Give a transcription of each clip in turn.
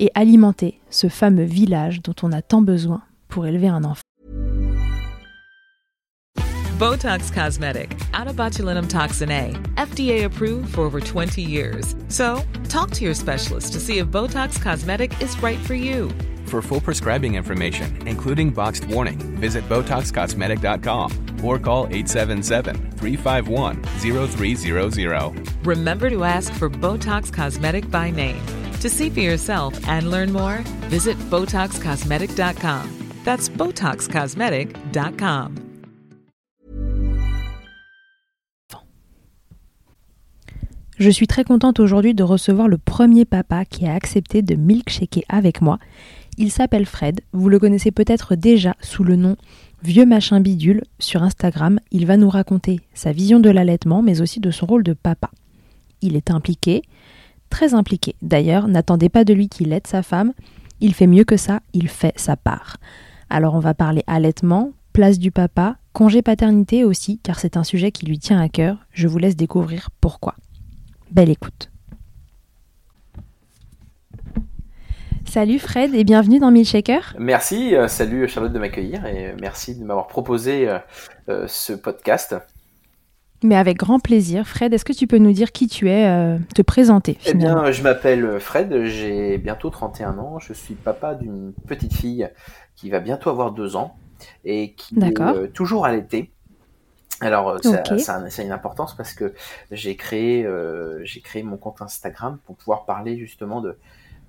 et alimenter ce fameux village dont on a tant besoin pour élever un enfant. Botox Cosmetic, out of botulinum toxin A, FDA approved for over 20 years. So, talk to your specialist to see if Botox Cosmetic is right for you. For full prescribing information, including boxed warning, visit BotoxCosmetic.com or call 877-351-0300. Remember to ask for Botox Cosmetic by name. To see for yourself and learn more, visit BotoxCosmetic.com. That's BotoxCosmetic.com. Je suis très contente aujourd'hui de recevoir le premier papa qui a accepté de milkshaker avec moi. Il s'appelle Fred, vous le connaissez peut-être déjà sous le nom Vieux Machin Bidule sur Instagram. Il va nous raconter sa vision de l'allaitement mais aussi de son rôle de papa. Il est impliqué, très impliqué. D'ailleurs, n'attendez pas de lui qu'il aide sa femme. Il fait mieux que ça, il fait sa part. Alors on va parler allaitement, place du papa, congé paternité aussi, car c'est un sujet qui lui tient à cœur. Je vous laisse découvrir pourquoi. Belle écoute. Salut Fred et bienvenue dans Milkshaker. Merci, euh, salut Charlotte de m'accueillir et merci de m'avoir proposé euh, euh, ce podcast. Mais avec grand plaisir. Fred, est-ce que tu peux nous dire qui tu es, euh, te présenter Eh bien, je m'appelle Fred, j'ai bientôt 31 ans, je suis papa d'une petite fille qui va bientôt avoir deux ans et qui est euh, toujours allaitée. Alors, euh, ça, a- ça a une importance parce que j'ai créé, euh, j'ai créé mon compte Instagram pour pouvoir parler justement de,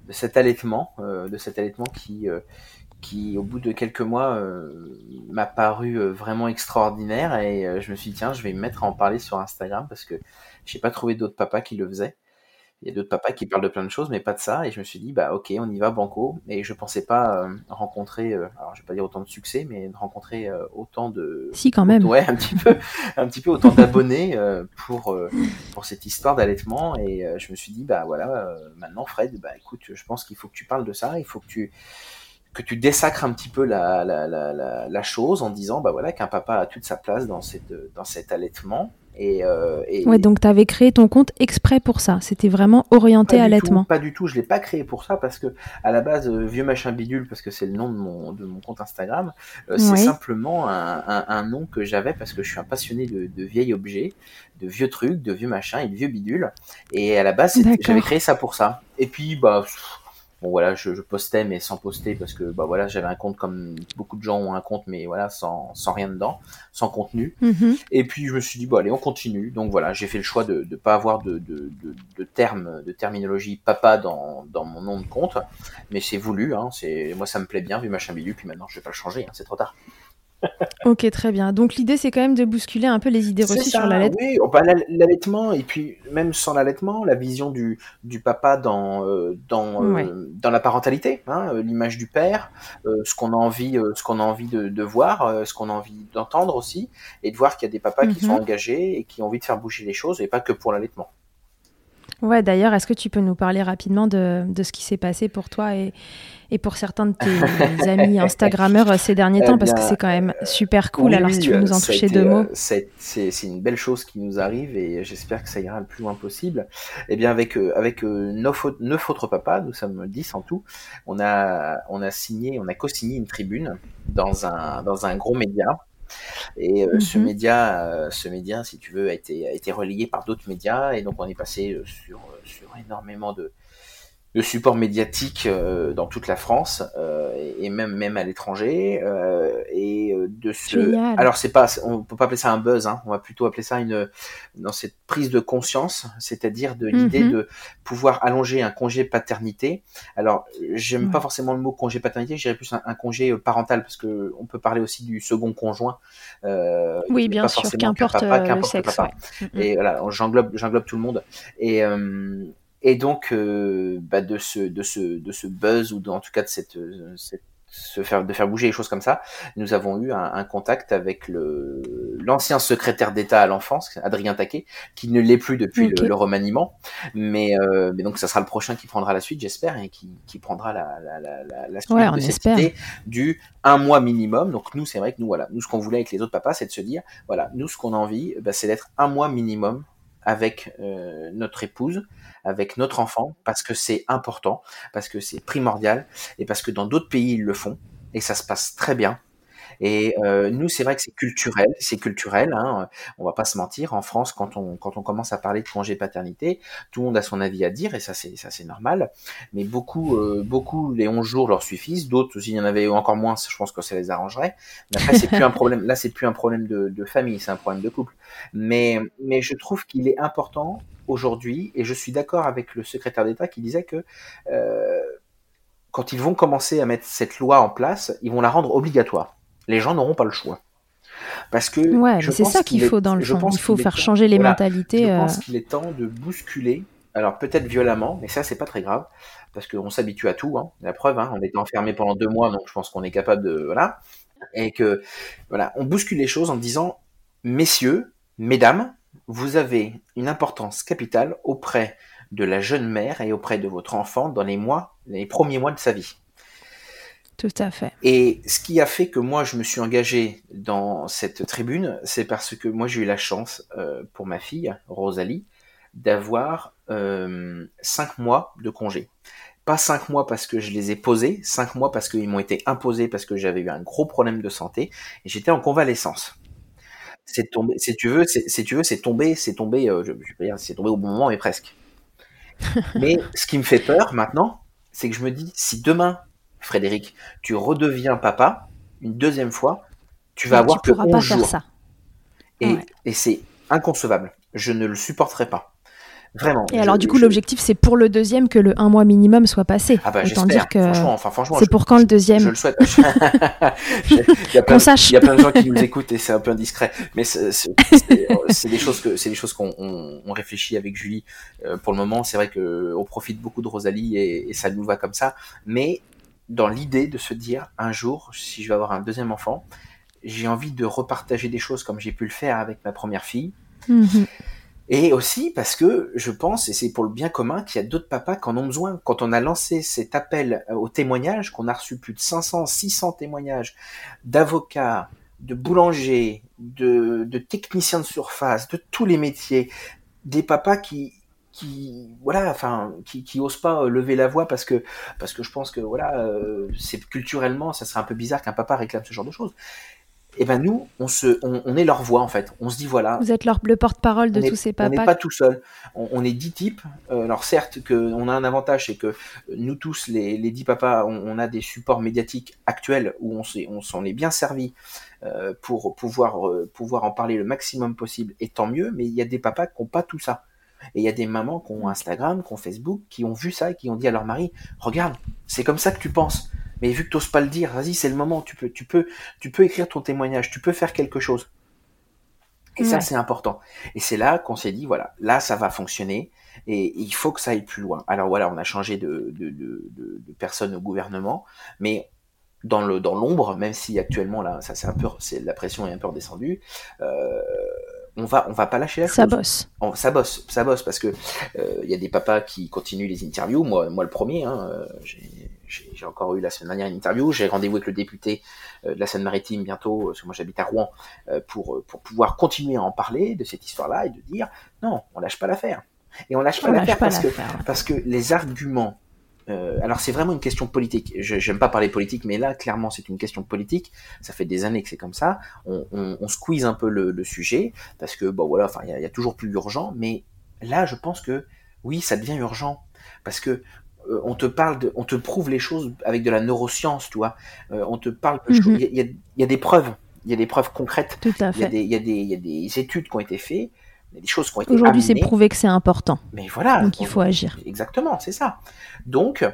de cet allaitement, euh, de cet allaitement qui, euh, qui au bout de quelques mois euh, m'a paru euh, vraiment extraordinaire. Et euh, je me suis dit tiens je vais me mettre à en parler sur Instagram parce que j'ai pas trouvé d'autres papas qui le faisaient. Il y a d'autres papas qui parlent de plein de choses mais pas de ça. Et je me suis dit bah ok on y va banco. Et je pensais pas euh, rencontrer euh, alors je vais pas dire autant de succès mais de rencontrer euh, autant de Si, quand même. ouais un petit peu un petit peu autant d'abonnés euh, pour euh, pour cette histoire d'allaitement. Et euh, je me suis dit bah voilà euh, maintenant Fred bah écoute je pense qu'il faut que tu parles de ça. Il faut que tu que tu désacres un petit peu la, la, la, la, la chose en disant bah voilà qu'un papa a toute sa place dans cette dans cet allaitement. Et, euh, et Ouais, donc tu avais créé ton compte exprès pour ça. C'était vraiment orienté allaitement. tout, pas du tout. Je l'ai pas créé pour ça parce que à la base euh, vieux machin bidule parce que c'est le nom de mon de mon compte Instagram euh, c'est simplement un, un, un nom que j'avais parce que je suis un passionné de, de vieils objets de vieux trucs de vieux machins et de vieux bidules. Et à la base j'avais créé ça pour ça. Et puis bah pff, bon voilà je, je postais mais sans poster parce que bah voilà j'avais un compte comme beaucoup de gens ont un compte mais voilà sans sans rien dedans sans contenu Mhm. et puis je me suis dit bon allez on continue. Donc voilà, j'ai fait le choix de ne pas avoir de, de, de, de termes, de terminologie papa dans, dans mon nom de compte, mais c'est voulu. Hein, c'est moi ça me plaît bien vu machin bidu. Puis maintenant je vais pas le changer, hein, c'est trop tard. Ok, très bien. Donc l'idée, c'est quand même de bousculer un peu les idées reçues ça, sur l'allaitement. Oui, bah, l'all- l'allaitement et puis même sans l'allaitement, la vision du, du papa dans euh, dans euh, dans la parentalité, hein, euh, l'image du père, euh, ce qu'on a envie ce qu'on a envie de, de voir, ce qu'on a envie d'entendre aussi, et de voir qu'il y a des papas qui Mhm. sont engagés et qui ont envie de faire bouger les choses et pas que pour l'allaitement. Ouais, d'ailleurs, est-ce que tu peux nous parler rapidement de, de ce qui s'est passé pour toi et, et pour certains de tes amis Instagrammeurs euh, ces derniers Eh temps Parce que c'est quand même super cool. Oui, Alors, si tu veux nous en toucher été, deux mots. euh, C'est c'est- une belle chose qui nous arrive et j'espère que ça ira le plus loin possible. Eh bien, avec euh, avec neuf, autres- neuf autres papas, nous sommes dix en tout. On a on a signé, on a co-signé une tribune dans un dans un gros média. Et euh, ce Mhm. média, euh, ce média, si tu veux, a été a été relayé par d'autres médias et donc on est passé sur sur énormément de de support médiatique euh, dans toute la France euh, et même même à l'étranger euh, et de ce Génial. alors c'est pas on peut pas appeler ça un buzz hein, on va plutôt appeler ça une dans cette prise de conscience c'est-à-dire de l'idée Mhm. de pouvoir allonger un congé paternité alors j'aime Ouais. pas forcément le mot congé paternité je dirais plus un, un congé parental parce que on peut parler aussi du second conjoint euh, Oui, bien pas sûr, qu'importe euh, le sexe. papa. ouais. Mm, mm. Et voilà, j'englobe, j'englobe tout le monde. Et, euh, et donc, euh, bah, de ce, de ce, de ce buzz ou de- en tout cas de cette, euh, cette- se faire, de faire bouger les choses comme ça, nous avons eu un, un contact avec le, l'ancien secrétaire d'État à l'enfance, Adrien Taquet, qui ne l'est plus depuis le, le remaniement. Mais, euh, mais donc, ça sera le prochain qui prendra la suite, j'espère, et qui, qui prendra la, la, la, la, suite Ouais, on de cette espère. idée du un mois minimum. Donc, nous, c'est vrai que nous, voilà, nous, ce qu'on voulait avec les autres papas, c'est de se dire, voilà, nous, ce qu'on a envie, bah, c'est d'être un mois minimum avec euh, notre épouse, avec notre enfant, parce que c'est important, parce que c'est primordial, et parce que dans d'autres pays, ils le font, et ça se passe très bien. Et euh, nous, c'est vrai que c'est culturel, c'est culturel. Hein, on va pas se mentir. En France, quand on quand on commence à parler de congé paternité, tout le monde a son avis à dire, et ça c'est ça c'est normal. Mais beaucoup euh, beaucoup les 11 jours leur suffisent. D'autres, s'il y en avait encore moins, je pense que ça les arrangerait. Mais après, c'est plus un problème. Là, c'est plus un problème de, famille, c'est un problème de couple. Mais mais je trouve qu'il est important aujourd'hui, et je suis d'accord avec le secrétaire d'État qui disait que euh, quand ils vont commencer à mettre cette loi en place, ils vont la rendre obligatoire. Les gens n'auront pas le choix. Parce que Ouais, c'est ça qu'il faut dans le je fond. pense Il faut faire temps- changer les voilà, mentalités. je euh, pense qu'il est temps de bousculer, alors peut-être violemment, mais ça c'est pas très grave, parce qu'on s'habitue à tout. Hein. La preuve, hein, on était enfermé pendant deux mois, donc je pense qu'on est capable de voilà, et que voilà, on bouscule les choses en disant, messieurs, mesdames, vous avez une importance capitale auprès de la jeune mère et auprès de votre enfant dans les mois, les premiers mois de sa vie. Tout à fait. Et ce qui a fait que moi je me suis engagé dans cette tribune, c'est parce que moi j'ai eu la chance euh, pour ma fille Rosalie d'avoir euh, cinq mois de congé. Pas cinq mois parce que je les ai posés, cinq mois parce qu'ils m'ont été imposés parce que j'avais eu un gros problème de santé et j'étais en convalescence. C'est tombé, si tu veux, si tu veux, c'est tombé, c'est tombé, euh, je, je pas dire, c'est tombé au bon moment, mais presque. mais ce qui me fait peur maintenant, c'est que je me dis, si demain, Frédéric, tu redeviens papa une deuxième fois, tu vas avoir tu que pourras 11 pas jours. faire ça. Et, Ouais. et c'est inconcevable. Je ne le supporterai pas. Vraiment. Et Je- alors, du coup, je- l'objectif, c'est pour le deuxième que le un mois minimum soit passé. Ah bah Autant j'espère. dire que Franchement, enfin franchement, c'est je- pour quand le je deuxième le souhaite. Il y a plein sache. Il y a plein de gens qui nous écoutent et c'est un peu indiscret, mais c'est des choses que c'est des choses qu'on on, on réfléchit avec Julie. Euh, pour le moment, c'est vrai que on profite beaucoup de Rosalie et, et ça nous va comme ça. Mais dans l'idée de se dire un jour, si je vais avoir un deuxième enfant, j'ai envie de repartager des choses comme j'ai pu le faire avec ma première fille. Mhm. Et aussi parce que je pense, et c'est pour le bien commun, qu'il y a d'autres papas qui en ont besoin. Quand on a lancé cet appel euh, au témoignage, qu'on a reçu plus de 500, 600 témoignages d'avocats, de boulangers, de, de techniciens de surface, de tous les métiers, des papas qui qui voilà enfin qui qui osent pas euh, lever la voix parce que parce que je pense que voilà euh, c'est culturellement ça serait un peu bizarre qu'un papa réclame ce genre de choses et ben nous on se on, on est leur voix en fait on se dit voilà Vous êtes leur, le porte-parole de est- tous ces on n'est papas. pas tout seul. On, on est dix types. Euh, alors certes, que on a un avantage, c'est que nous tous, les, les dix papas, on, on a des supports médiatiques actuels où on s'est- on s'en est bien servi euh, pour pouvoir pouvoir en parler le maximum possible. Et tant mieux. Mais il y a des papas qui n'ont pas tout ça. Et il y a des mamans qui ont Instagram, qui ont Facebook, qui ont vu ça et qui ont dit à leur mari "Regarde, c'est comme ça que tu penses." Mais vu que tu n'oses pas le dire, vas-y, c'est le moment. Tu peux, tu peux, tu peux écrire ton témoignage. Tu peux faire quelque chose. Et ça, c'est important. Et c'est là qu'on s'est dit, voilà, là, ça va fonctionner et il faut que ça aille plus loin. Alors voilà, on a changé de, de, de, de, de personne au gouvernement, mais dans le dans l'ombre, même si actuellement là, ça c'est un peu, c'est la pression est un peu redescendue. Euh, on va on va pas lâcher la Ça chose. bosse. On- ça bosse, ça bosse parce que euh, il y a des papas qui continuent les interviews. Moi, moi le premier. Hein, euh, j'ai- encore eu la semaine dernière une interview. J'ai rendez-vous avec le député euh, de la Seine-Maritime bientôt, parce que moi j'habite à Rouen, euh, pour euh, pour pouvoir continuer à en parler de cette histoire-là et de dire non, on lâche pas l'affaire. Et on lâche pas l'affaire lâche pas parce que l'affaire. parce que les arguments. Euh, alors c'est vraiment une question politique. Je j'aime pas parler politique, mais là clairement c'est une question politique. Ça fait des années que c'est comme ça. On, on, on squeeze un peu le, le sujet parce que bon voilà, enfin il y, a- il y a toujours plus urgent. Mais là je pense que oui, ça devient urgent parce que on te parle, de, on te prouve les choses avec de la neuroscience, tu vois. on te parle Mhm. Il y, a- il y a des preuves. Il y a des preuves concrètes. Il y a des études qui ont été faites, il y a des choses qui ont été Aujourd'hui, c'est prouvé que c'est important. Mais voilà. Donc il faut agir. Exactement, c'est ça. Donc,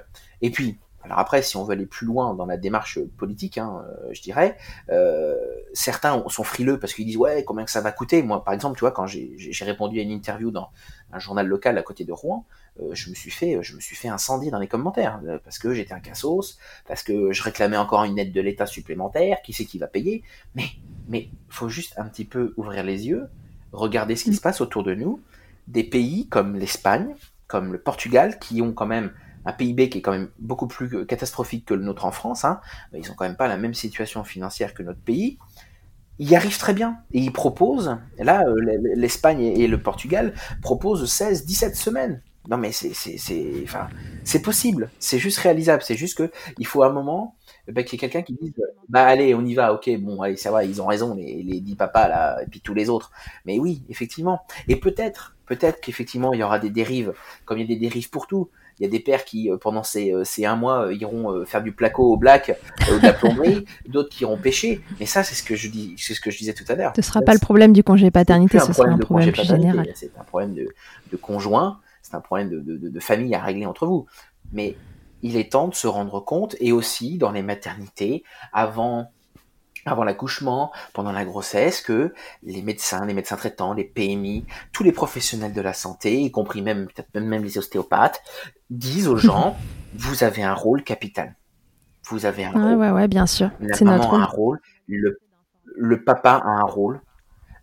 et puis, alors après, si on veut aller plus loin dans la démarche politique, hein, euh, je dirais, euh, certains sont frileux parce qu'ils disent ouais, combien que ça va coûter? Moi, par exemple, tu vois, quand j'ai répondu à une interview dans un journal local à côté de Rouen, euh, je me suis fait, je me suis fait incendier dans les commentaires parce que j'étais un cassos, parce que je réclamais encore une aide de l'État supplémentaire. Qui c'est qui va payer? Mais, mais, faut juste un petit peu ouvrir les yeux, regarder ce qui Mm. se passe autour de nous. Des pays comme l'Espagne, comme le Portugal, qui ont quand même un PIB qui est quand même beaucoup plus catastrophique que le nôtre en France, hein, ils ont quand même pas la même situation financière que notre pays, ils y arrivent très bien. Et ils proposent, là, euh, l'Espagne et le Portugal proposent 16, 17 semaines. Non mais c'est, c'est, c'est, enfin, c'est possible, c'est juste réalisable, c'est juste que il faut un moment bah, qu'il y ait quelqu'un qui dise bah allez on y va. Ok bon allez ça va ils ont raison les, les dix papas là et puis tous les autres. Mais oui effectivement. Et peut-être peut-être qu'effectivement il y aura des dérives comme il y a des dérives pour tout. Il y a des pères qui euh, pendant ces, euh, ces un mois euh, iront faire du placo au black ou de la plomberie. D'autres qui iront pêcher. Mais ça c'est ce que je dis c'est ce que je disais tout à l'heure. Ce sera pas le problème du congé paternité, ce sera un problème plus général. C'est un problème de, de conjoint, c'est un problème de, de, de famille à régler entre vous. Mais il est temps de se rendre compte, et aussi dans les maternités, avant, avant l'accouchement, pendant la grossesse, que les médecins, les médecins traitants, les PMI, tous les professionnels de la santé, y compris même peut-être même, les ostéopathes, disent aux gens, vous avez un rôle capital. Vous avez un rôle. ouais, ouais, bien sûr. La C'est maman notre a un rôle, le, le papa a un rôle,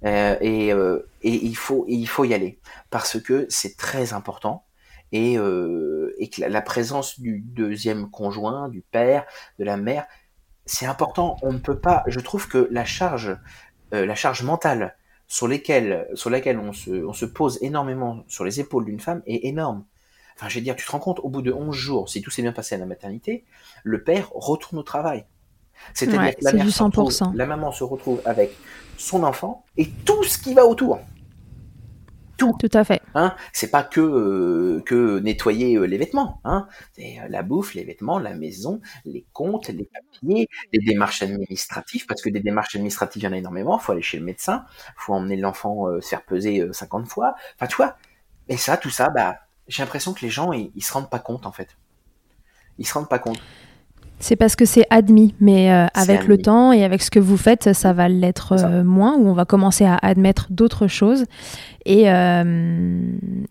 euh, et, euh, et il faut et il faut y aller parce que c'est très important et, euh, et que la, la présence du deuxième conjoint, du père, de la mère, c'est important. On ne peut pas. Je trouve que la charge, euh, la charge mentale sur lesquelles, sur laquelle on se, on se pose énormément sur les épaules d'une femme est énorme. Enfin, je veux dire, tu te rends compte, au bout de 11 jours, si tout s'est bien passé à la maternité, le père retourne au travail. C'est-à-dire Ouais, que la mère du se retrouve- 100%. la maman se retrouve avec son enfant et tout ce qui va autour. Tout à fait. Hein, c'est pas que euh, que nettoyer euh, les vêtements. Hein, c'est euh, la bouffe, les vêtements, la maison, les comptes, les papiers, les démarches administratives, parce que des démarches administratives, il y en a énormément. faut aller chez le médecin, faut emmener l'enfant se faire peser euh, 50 fois. Enfin, tu vois. Et ça, tout ça, bah, j'ai l'impression que les gens, ils, ils se rendent pas compte en fait. Ils se rendent pas compte. C'est parce que c'est admis, mais euh, avec le temps et avec ce que vous faites, ça va l'être euh, moins, ou on va commencer à admettre d'autres choses. Et, euh,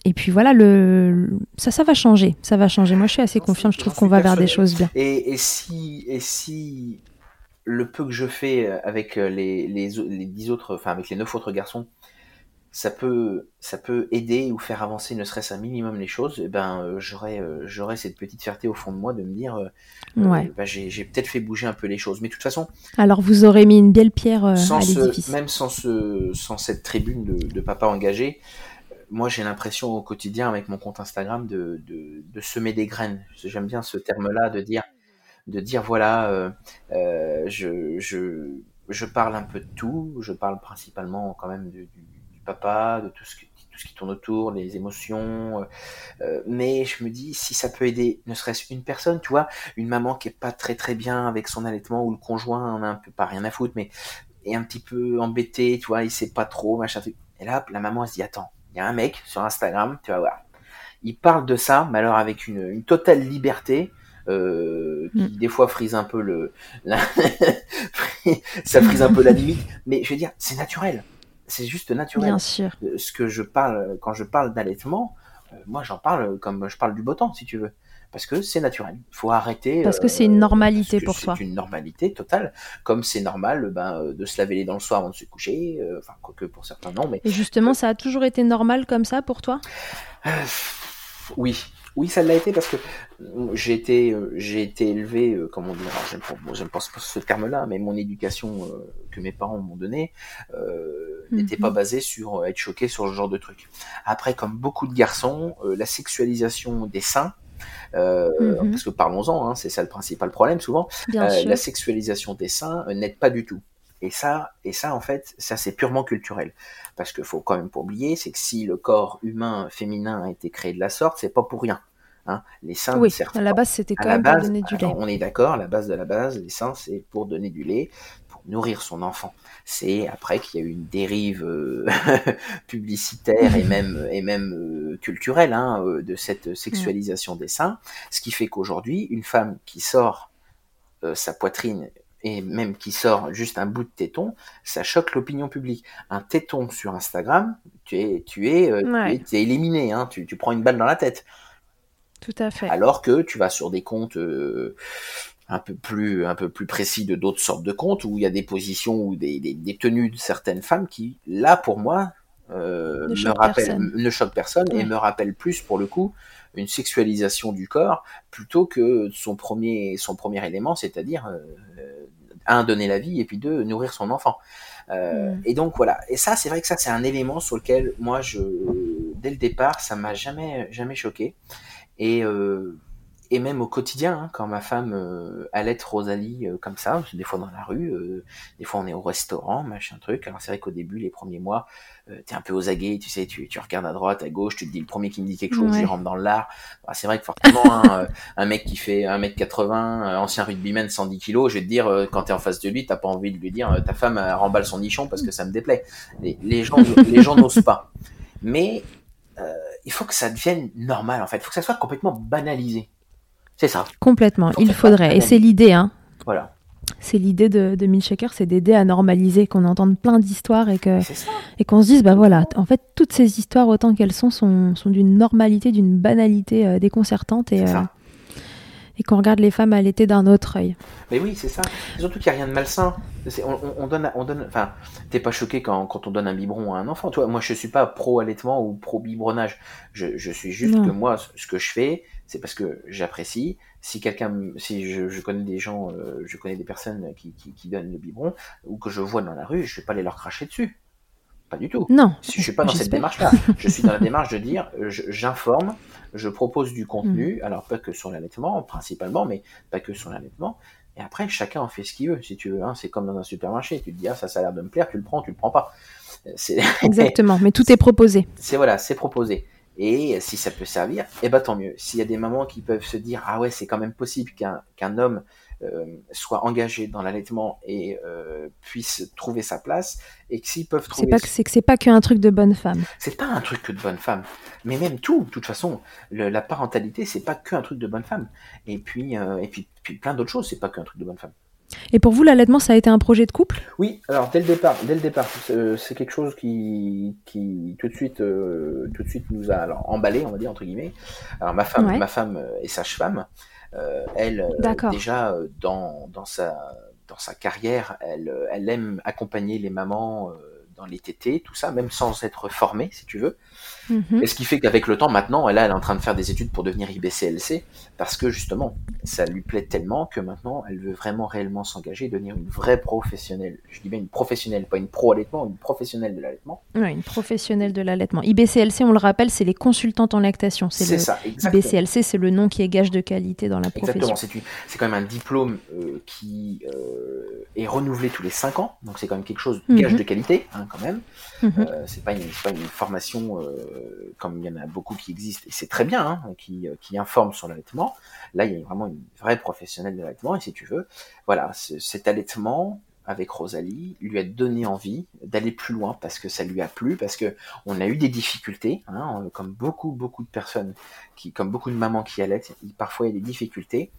et puis voilà, le, ça, ça va changer. Ça va changer. Moi, je suis assez confiante. Je trouve qu'on va vers des choses bien. Et, et si et si le peu que je fais avec les les, les dix autres, enfin avec les neuf autres garçons, ça peut ça peut aider ou faire avancer ne serait-ce un minimum les choses, eh ben euh, j'aurais euh, j'aurais cette petite fierté au fond de moi de me dire euh, Ouais. bah, j'ai j'ai peut-être fait bouger un peu les choses. Mais de toute façon, Alors, vous aurez mis une belle pierre sans à l'édifice. même sans ce sans cette tribune de, de papa engagé, moi j'ai l'impression au quotidien avec mon compte Instagram de, de, de semer des graines. J'aime bien ce terme-là de dire de dire voilà euh, euh, je, je je parle un peu de tout, je parle principalement quand même du, du papa, de tout ce qui tout ce qui tourne autour, les émotions, euh, euh, mais je me dis si ça peut aider, ne serait-ce une personne, tu vois, une maman qui est pas très très bien avec son allaitement ou le conjoint en a un peu pas rien à foutre, mais est un petit peu embêté, tu vois, il sait pas trop, machin truc. Et là, la maman elle se dit attends, il y a un mec sur Instagram, tu vas voir, il parle de ça, mais alors avec une, une totale liberté. Euh, qui Mm. des fois frise un peu le la- ça frise un peu la limite mais je veux dire c'est naturel c'est juste naturel Bien sûr. euh, ce que je parle quand je parle d'allaitement, euh, moi j'en parle comme je parle du beau temps si tu veux, parce que c'est naturel. Il faut arrêter. Parce que euh, c'est une normalité pour c'est toi. une normalité totale, comme c'est normal ben, de se laver les dents le soir avant de se coucher. Enfin quoique pour certains non, mais Et justement, ça a toujours été normal comme ça pour toi? Oui. Oui, ça l'a été parce que euh, j'ai été, euh, j'ai été élevé, euh, comme on dit, alors j'aime pas, bon, pas ce, terme-là, mais mon éducation euh, que mes parents m'ont donnée euh, n'était Mhm. pas basée sur être choqué sur ce genre de truc. Après, comme beaucoup de garçons, euh, la sexualisation des seins, euh, Mhm. parce que parlons-en, hein, c'est ça le principal problème souvent, euh, la sexualisation des seins n'aide pas du tout. Et ça, et ça en fait, ça c'est purement culturel. Parce qu'il faut quand même pas oublier, c'est que si le corps humain féminin a été créé de la sorte, c'est pas pour rien. Hein. Les seins, Oui, à la base, c'était quand même pour donner du lait. on est d'accord, la base de la base, les seins, c'est pour donner du lait, pour nourrir son enfant. C'est après qu'il y a eu une dérive euh, publicitaire et même et même euh, culturelle hein, euh, de cette sexualisation des seins, ce qui fait qu'aujourd'hui, une femme qui sort euh, sa poitrine et même qui sort juste un bout de téton, ça choque l'opinion publique. Un téton sur Instagram, tu es tu es, euh, Ouais. tu es, éliminé, hein, tu, tu prends une balle dans la tête. Tout à fait. Alors que tu vas sur des comptes euh, un peu plus un peu plus précis de d'autres sortes de comptes où il y a des positions ou des, des, des tenues de certaines femmes qui, là pour moi, euh, Ne me choquent rappellent, personne. ne choquent personne et me rappellent plus pour le coup une sexualisation du corps plutôt que son premier son premier élément, c'est-à-dire un donner la vie et puis deux nourrir son enfant. Euh, Mm. Et donc voilà. Et ça, c'est vrai que ça, c'est un élément sur lequel moi, je, dès le départ, ça m'a jamais, jamais choqué. Et, euh, et même au quotidien, hein, quand ma femme euh, allait Rosalie euh, comme ça, des fois dans la rue, euh, des fois on est au restaurant, machin truc. Alors c'est vrai qu'au début, les premiers mois, euh, t'es un peu aux aguets, tu sais, tu, tu regardes à droite, à gauche, tu te dis le premier qui me dit quelque chose, Ouais. il rentre dans l'art. Bah, c'est vrai que forcément, hein, un mec qui fait 1m80, euh, ancien rugbyman 110 kilos, je vais te dire, quand t'es en face de lui, t'as pas envie de lui dire, ta femme remballe son nichon parce que ça me déplaît. Les, les gens, les gens n'osent pas. Mais euh, il faut que ça devienne normal en fait. Il faut que ça soit complètement banalisé. C'est ça. Complètement, Faut il faudrait. Et c'est l'idée, hein. Voilà. C'est l'idée de, de Milkshaker, c'est d'aider à normaliser, qu'on entende plein d'histoires et que et qu'on se dise, bah voilà, en fait, toutes ces histoires, autant qu'elles sont, sont, sont d'une normalité, d'une banalité euh, déconcertante et, euh, et qu'on regarde les femmes allaiter d'un autre œil. Mais oui, c'est ça. Surtout qu'il n'y a rien de malsain. On, on- on donne, on donne. Enfin, t'es pas choqué quand, quand on donne un biberon à un enfant. Toi, moi, je suis pas pro allaitement ou pro biberonnage. Je, je suis juste Non. que moi, ce que je fais, c'est parce que j'apprécie. Si quelqu'un, si je, je connais des gens, euh, je connais des personnes qui, qui, qui donnent le biberon ou que je vois dans la rue, je vais pas aller leur cracher dessus. Pas du tout. Non, Si je suis pas dans cette démarche-là. Je suis dans la démarche de dire, euh, je- j'informe, je propose du contenu, Mm. alors pas que sur l'allaitement, principalement, mais pas que sur l'allaitement. Et après, chacun en fait ce qu'il veut, si tu veux. Hein. C'est comme dans un supermarché. Tu te dis, ah, ça, ça a l'air de me plaire, tu le prends, tu le prends pas. Euh, exactement, mais tout est proposé. c'est voilà, c'est proposé. Et si ça peut servir, eh ben tant mieux. S'il y a des mamans qui peuvent se dire, ah ouais, c'est quand même possible qu'un qu'un homme euh, soit engagé dans l'allaitement et euh, puisse trouver sa place, et que s'ils peuvent C'est trouver pas que c'est que c'est pas qu'un truc de bonne femme. c'est pas un truc que de bonne femme, mais même tout, de toute façon, le- la parentalité, c'est pas qu'un truc de bonne femme. Et puis, euh, et puis, puis plein d'autres choses, c'est pas qu'un truc de bonne femme. Et pour vous, l'allaitement, ça a été un projet de couple? Oui, alors dès le départ, dès le départ, c'est c'est quelque chose qui, qui tout de suite, euh, tout de suite nous a alors, emballé, on va dire entre guillemets. Alors ma femme, Ouais. ma femme euh, est sage-femme. Euh, elle, euh, D'accord. déjà euh, dans dans sa dans sa carrière, elle euh, elle aime accompagner les mamans euh, dans les tétés, tout ça, même sans être formée, si tu veux. Mhm. Et ce qui fait qu'avec le temps, maintenant, elle, elle est en train de faire des études pour devenir IBCLC, parce que justement, ça lui plaît tellement que maintenant, elle veut vraiment réellement s'engager, devenir une vraie professionnelle. Je dis bien une professionnelle, pas une pro-allaitement, une professionnelle de l'allaitement. Ouais, une professionnelle de l'allaitement. IBCLC, on le rappelle, c'est les consultantes en lactation. C'est ça, exactement. IBCLC, c'est le nom qui est gage de qualité dans la profession. Exactement, c'est quand même un diplôme euh, qui euh, est renouvelé tous les 5 ans, donc c'est quand même quelque chose de gage Mhm. de qualité, hein, quand même. Mhm. Euh, c'est pas une, c'est pas une formation comme il y en a beaucoup qui existent et c'est très bien, hein, qui, qui informent sur l'allaitement. Là, il y a vraiment une vraie professionnelle de l'allaitement et si tu veux, voilà, ce- cet allaitement avec Rosalie lui a donné envie d'aller plus loin parce que ça lui a plu, parce que on a eu des difficultés, hein, comme beaucoup beaucoup de personnes qui, comme beaucoup de mamans qui allaitent, parfois il y a des difficultés.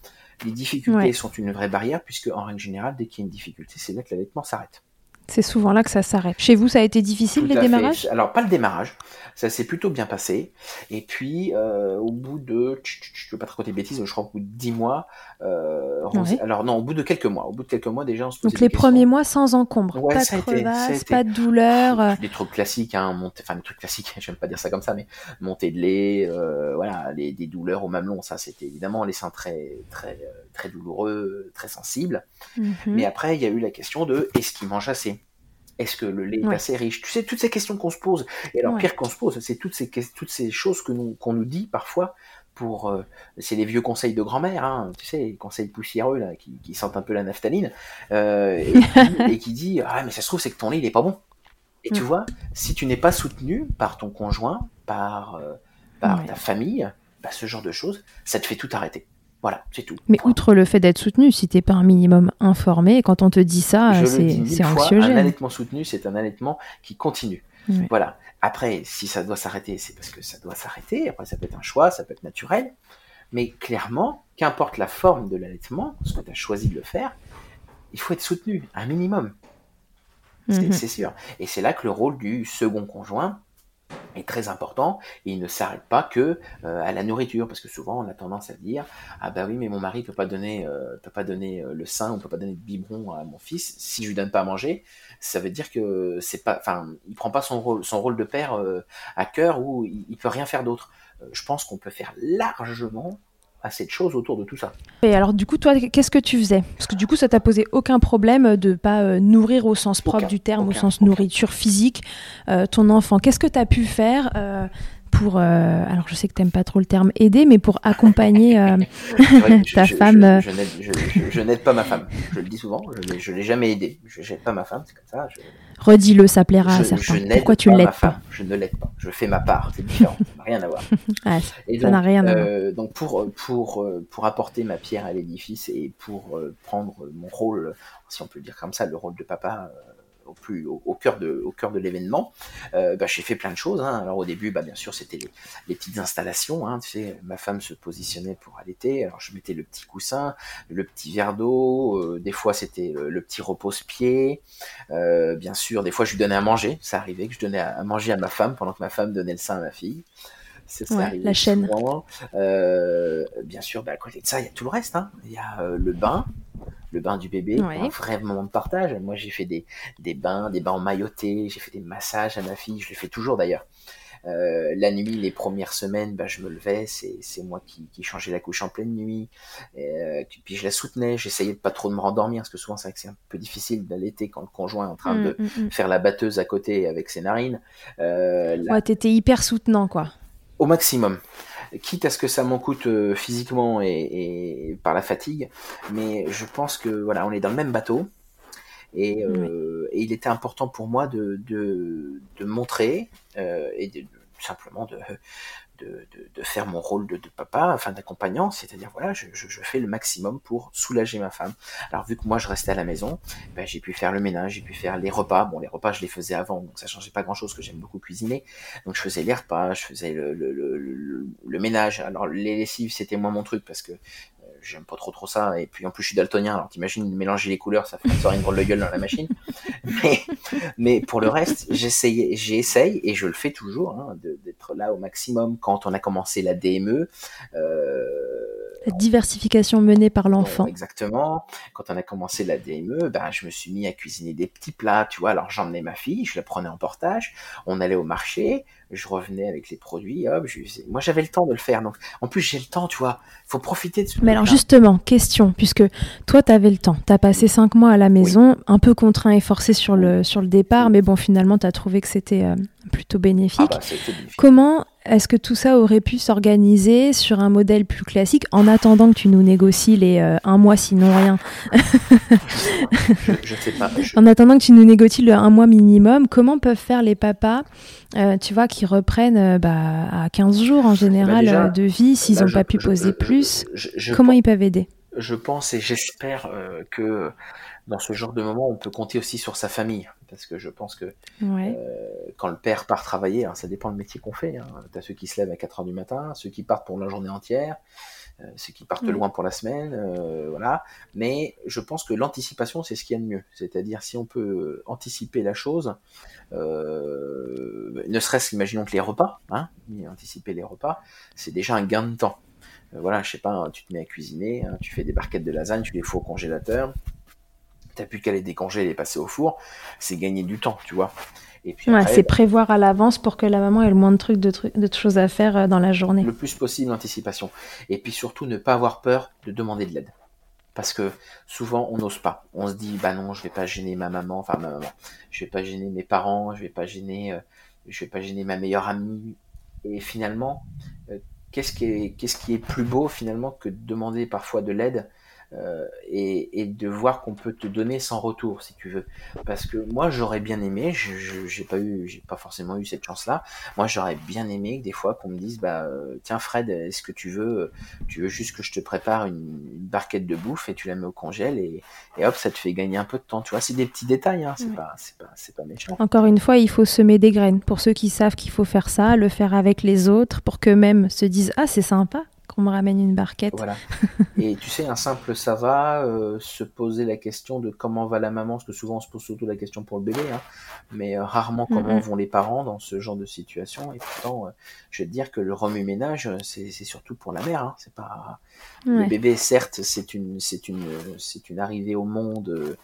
Les difficultés Ouais. sont une vraie barrière puisque en règle générale, dès qu'il y a une difficulté, c'est là que l'allaitement s'arrête. C'est souvent là que ça s'arrête. Chez vous, ça a été difficile les fait. démarrages? Alors pas le démarrage, ça s'est plutôt bien passé. Et puis euh, au bout de, je veux pas te raconter de bêtises, je crois au bout de 10 mois, euh, Ouais. alors non, au bout de quelques mois, au bout de quelques mois déjà on se Donc les questions. premiers mois sans encombre, Ouais, pas de été- ça a crevasse, été- pas de douleur. euh, des trucs classiques, hein, monter, enfin des trucs classiques, j'aime pas dire ça comme ça, mais monter de lait, euh, voilà, les, des douleurs au mamelon, ça c'était évidemment les seins très très très douloureux, très sensibles. mhm. Mais après, il y a eu la question de est-ce qu'il mange assez? Est-ce que le lait est assez riche? Tu sais, toutes ces questions qu'on se pose. Et alors, Ouais. pire qu'on se pose, c'est toutes ces, toutes ces choses que nous, qu'on nous dit parfois pour. euh, c'est les vieux conseils de grand-mère, hein, tu sais, les conseils poussiéreux, là, qui, qui sentent un peu la naphtaline, euh, et, qui et qui dit Ah, mais ça se trouve, c'est que ton lait, il est pas bon. Et tu Mm. vois, si tu n'es pas soutenu par ton conjoint, par, euh, par Ouais. ta famille, bah, ce genre de choses, ça te fait tout arrêter. Voilà, c'est tout. Mais outre le fait d'être soutenu, si t'es pas un minimum informé, quand on te dit ça, c'est anxiogène. Un allaitement soutenu, c'est un allaitement qui continue. Voilà. Après, si ça doit s'arrêter, c'est parce que ça doit s'arrêter. Après, ça peut être un choix, ça peut être naturel. Mais clairement, qu'importe la forme de l'allaitement, ce que tu as choisi de le faire, il faut être soutenu, un minimum. Mhm. C'est sûr. Et c'est là que le rôle du second conjoint est très important. Et il ne s'arrête pas que euh, à la nourriture parce que souvent on a tendance à dire ah bah oui mais mon mari peut pas donner euh, peut pas donner euh, le sein ou peut pas donner de biberon à mon fils. Si je lui donne pas à manger ça veut dire que c'est pas enfin il prend pas son rôle son rôle de père à cœur ou il, il peut rien faire d'autre. Je pense qu'on peut faire largement assez de choses autour de tout ça. Et alors du coup, toi, qu'est-ce que tu faisais? Parce que du coup, ça t'a posé aucun problème de pas euh, nourrir au sens propre du terme, au sens nourriture physique, euh, ton enfant. Qu'est-ce que tu as pu faire euh, alors je sais que tu n'aimes pas trop le terme aider, mais pour accompagner ta femme. Je, n'aide pas ma femme, je le dis souvent, je ne l'ai jamais aidé, je n'aide pas ma femme, c'est comme ça. Redis-le, ça plaira à certains. Pourquoi tu l'aides pas, Je ne l'aide pas. Je fais ma part. C'est différent. ça n'a rien à voir. ça n'a rien à voir. Euh, donc pour pour euh, pour apporter ma pierre à l'édifice et pour euh, prendre mon rôle, si on peut dire comme ça, le rôle de papa au plus au, cœur de au cœur de l'événement. Euh, bah, j'ai fait plein de choses. Hein. Alors au début, bah, bien sûr, c'était les, petites installations. Hein. Tu sais, ma femme se positionnait pour allaiter. Alors je mettais le petit coussin, le petit verre d'eau. Euh, des fois, c'était le, petit repose-pied. Euh, bien sûr, des fois, je lui donnais à manger. Ça arrivait que je donnais à, manger à ma femme pendant que ma femme donnait le sein à ma fille. C'est ça la chaîne. bien sûr, bah, à côté de ça, il y a tout le reste. Hein. Il y a le bain, le bain du bébé, un vrai moment de partage. Moi, j'ai fait des, des bains, des bains en mailloté, j'ai fait des massages à ma fille, je le fais toujours d'ailleurs. Euh, la nuit, les premières semaines, bah, je me levais, c'est moi qui, qui changeais la couche en pleine nuit, euh, puis je la soutenais, j'essayais de pas trop de me rendormir, parce que souvent c'est un peu difficile d'allaiter quand le conjoint est en train mm, de mm, mm. faire la batteuse à côté avec ses narines. Euh, Ouais, t'étais hyper soutenant, quoi. Au maximum quitte à ce que ça m'en coûte euh, physiquement et, par la fatigue, mais je pense que voilà, on est dans le même bateau. Et, euh, il était important pour moi de, de, montrer euh, et de, simplement de, de, faire mon rôle de, papa, enfin d'accompagnant, c'est-à-dire voilà, je, fais le maximum pour soulager ma femme. Alors vu que moi je restais à la maison, ben, j'ai pu faire le ménage, j'ai pu faire les repas. Bon, les repas je les faisais avant, donc ça changeait pas grand-chose, que j'aime beaucoup cuisiner. Donc je faisais les repas, je faisais le, le, le, le ménage. Alors les lessives c'était moins mon truc parce que j'aime pas trop trop ça. Et puis en plus, je suis daltonien, alors t'imagines mélanger les couleurs, ça fait une drôle de gueule dans la machine. mais, mais pour le reste, j'essaye, j'essaye et je le fais toujours hein, là au maximum. Quand on a commencé la DME, euh, la diversification menée par l'enfant. exactement. Quand on a commencé la DME, ben, je me suis mis à cuisiner des petits plats, tu vois. Alors j'emmenais ma fille, je la prenais en portage, on allait au marché, je revenais avec les produits, hop, je... moi j'avais le temps de le faire. Donc en plus j'ai le temps, tu vois. Faut profiter de ce Mais alors justement, question, puisque toi tu avais le temps, tu as passé cinq mois à la maison, un peu contraint et forcé sur le, sur le départ, mais bon finalement tu as trouvé que c'était euh, plutôt bénéfique. Ah bah, Comment est-ce que tout ça aurait pu s'organiser sur un modèle plus classique en attendant que tu nous négocies les euh, un mois sinon rien? Je, sais pas. En attendant que tu nous négocies le un mois minimum, comment peuvent faire les papas, euh, tu vois, qui reprennent euh, bah, à 15 jours en général bah, de vie s'ils n'ont bah, pas pu poser plus? Comment ils peuvent aider? Je pense et j'espère que dans ce genre de moment, on peut compter aussi sur sa famille. Parce que je pense que euh, quand le père part travailler, ça dépend le métier qu'on fait. Hein. Tu as ceux qui se lèvent à 4 heures du matin, ceux qui partent pour la journée entière, euh, ceux qui partent loin pour la semaine, euh, voilà. Mais je pense que l'anticipation, c'est ce qu'il y a de mieux. C'est-à-dire, si on peut anticiper la chose, ne serait-ce qu'imaginons que les repas, hein, anticiper les repas, c'est déjà un gain de temps. voilà, je sais pas, tu te mets à cuisiner, hein, tu fais des barquettes de lasagne, tu les fous au congélateur, t'as plus qu'à les décongeler et les passer au four, c'est gagner du temps, tu vois. Et puis c'est bah, prévoir à l'avance pour que la maman ait le moins de trucs, de, trucs, de choses à faire euh, dans la journée. Le plus possible l'anticipation. Et puis surtout ne pas avoir peur de demander de l'aide. Parce que souvent on n'ose pas. On se dit bah non, je vais pas gêner ma maman, enfin ma maman, je vais pas gêner mes parents, je vais pas gêner, euh, je vais pas gêner ma meilleure amie. Et finalement, euh, qu'est-ce qui est, qu'est-ce qui est plus beau finalement que de demander parfois de l'aide euh, et, et, de voir qu'on peut te donner sans retour si tu veux. Parce que moi j'aurais bien aimé je j'ai pas eu j'ai pas forcément eu cette chance là moi j'aurais bien aimé que des fois qu'on me dise bah euh, tiens Fred est-ce que tu veux tu veux juste que je te prépare une, une, barquette de bouffe et tu la mets au congèle et, et, hop ça te fait gagner un peu de temps. Tu vois c'est des petits détails hein, c'est pas c'est pas c'est pas méchant. Encore une fois il faut semer des graines. Pour ceux qui savent qu'il faut faire ça le faire avec les autres pour qu'eux-mêmes se disent ah c'est sympa qu'on me ramène une barquette. Voilà. Et tu sais, un simple ça va, euh, se poser la question de comment va la maman, parce que souvent on se pose surtout la question pour le bébé, hein, mais euh, rarement comment vont les parents dans ce genre de situation. Et pourtant, euh, je vais te dire que le remue-ménage, c'est surtout pour la mère. Hein, c'est pas le bébé, certes, c'est une, c'est une, c'est une arrivée au monde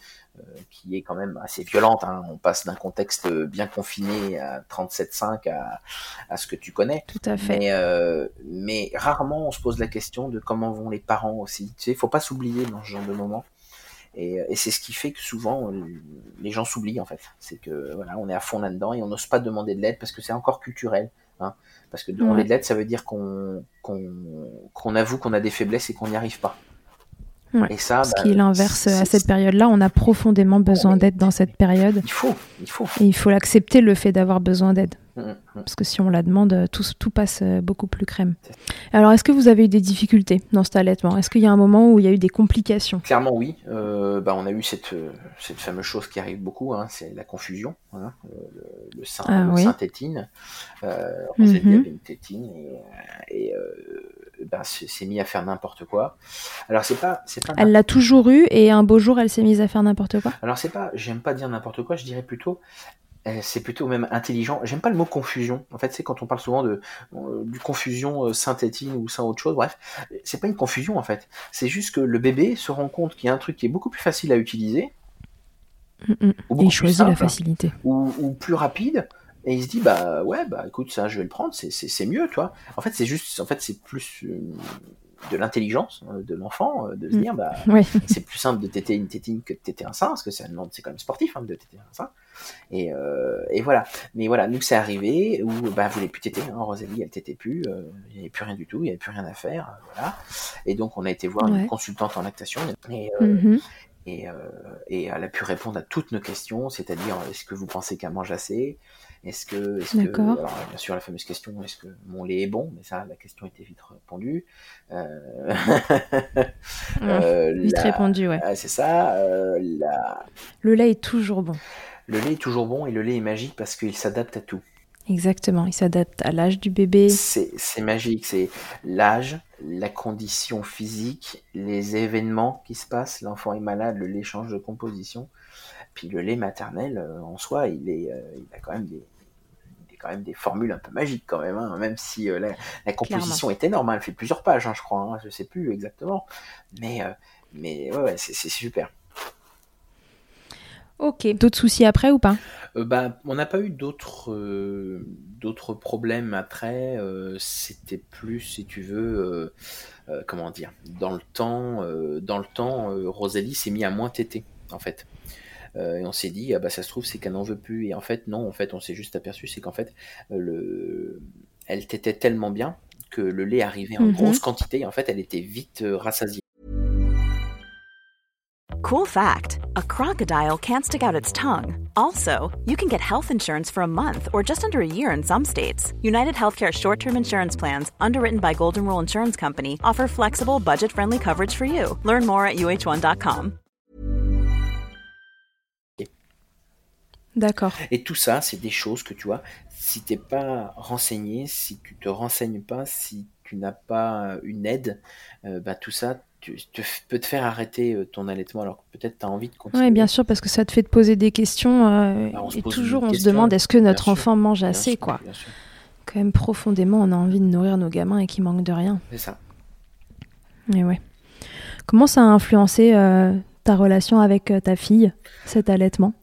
qui est quand même assez violente. Hein. On passe d'un contexte bien confiné à 37.5 à, à ce que tu connais. Tout à fait. Mais, euh, mais, rarement on se pose la question de comment vont les parents aussi. Tu sais, faut pas s'oublier dans ce genre de moment. Et, et c'est ce qui fait que souvent euh, les gens s'oublient en fait. C'est que voilà, on est à fond là-dedans et on n'ose pas demander de l'aide parce que c'est encore culturel. Hein. Parce que demander de l'aide, ça veut dire qu'on qu'on avoue qu'on a des faiblesses et qu'on n'y arrive pas. Et ça, Ce bah, qui est l'inverse à cette période-là, on a profondément besoin d'aide dans cette période. Il faut, il faut. Et il faut l'accepter le fait d'avoir besoin d'aide. Mmh, mmh. Parce que si on la demande, tout, tout passe euh, beaucoup plus crème. Alors, est-ce que vous avez eu des difficultés dans cet allaitement? Est-ce qu'il y a un moment où il y a eu des complications? Clairement, oui. Euh, bah, on a eu cette, euh, cette fameuse chose qui arrive beaucoup, hein, c'est la confusion. Hein, le, le, sein, ah, le oui. sein tétine. Euh, on mmh. avait une tétine et, et ben, s'est mis à faire n'importe quoi. Alors c'est pas, c'est pas. Elle l'a toujours eu et un beau jour elle s'est mise à faire n'importe quoi. Alors c'est pas, j'aime pas dire n'importe quoi, je dirais plutôt, euh, c'est plutôt même intelligent. J'aime pas le mot confusion. En fait, c'est quand on parle souvent de euh, du confusion euh, synthétique ou sans autre chose. Bref, c'est pas une confusion en fait. C'est juste que le bébé se rend compte qu'il y a un truc qui est beaucoup plus facile à utiliser. Mm -mm. Ou et il choisit simple, la facilité. Ou, ou plus rapide et il se dit bah ouais bah écoute ça je vais le prendre c'est mieux toi en fait c'est juste en fait c'est plus euh, de l'intelligence euh, de l'enfant euh, de se mm. dire bah oui. c'est plus simple de téter une tétine que de téter un sein parce que c'est c'est quand même sportif hein, de téter un sein et, euh, et voilà mais voilà nous c'est arrivé où bah vous voulez plus téter hein, Rosalie elle tétait plus il n'y avait plus rien du tout il n'y avait plus rien à faire voilà et donc on a été voir ouais. une consultante en lactation et mm -hmm. Et, euh, et elle a pu répondre à toutes nos questions, c'est-à-dire est-ce que vous pensez qu'elle mange assez? Est-ce que, est que alors, bien sûr, la fameuse question, est-ce que mon lait est bon? Mais ça, la question était vite répondue. Euh... euh, vite la... répondu, ouais. c'est ça. Euh, la... Le lait est toujours bon. Le lait est toujours bon et le lait est magique parce qu'il s'adapte à tout. Exactement, il s'adapte à l'âge du bébé. C'est magique, c'est l'âge, la condition physique, les événements qui se passent. L'enfant est malade, le lait change de composition. Puis le lait maternel, en soi, il, est, il a quand même des, quand même des formules un peu magiques quand même, hein, même si euh, la, la, composition Clairement. est énorme, hein, elle fait plusieurs pages, hein, je crois, hein, je sais plus exactement, mais, euh, mais ouais, ouais c'est super. Ok. D'autres soucis après ou pas? Euh, bah, On n'a pas eu d'autres euh, d'autres problèmes après. Euh, C'était plus, si tu veux, comment dire, dans le temps, dans le temps, Rosalie s'est mis à moins téter, en fait. Euh, et on s'est dit ah bah ça se trouve c'est qu'elle n'en veut plus et en fait non en fait on s'est juste aperçu c'est qu'en fait euh, le elle t'était tellement bien que le lait arrivait en mm -hmm. grosse quantité et en fait elle était vite euh, rassasiée. Cool fact a crocodile can't stick out its tongue. Also, you can get health insurance for a month or just under a year in some states. United Healthcare short term insurance plans, underwritten by Golden Rule Insurance Company, offer flexible, budget friendly coverage for you. Learn more at uh1.com. D'accord. Et tout ça, c'est des choses que tu vois, si t'es pas renseigné, si tu te renseignes pas, si tu n'as pas une aide, euh, bah tout ça tu, tu, peux te faire arrêter euh, ton allaitement alors que peut-être tu as envie de continuer. Oui, bien sûr, parce que ça te fait te poser des questions. Euh, bah, et toujours, on se demande est-ce que notre enfant mange assez, sûr, quoi. Quand même, profondément, on a envie de nourrir nos gamins et qu'ils manquent de rien. C'est ça. Et ouais. Comment ça a influencé euh, ta relation avec ta fille, cet allaitement?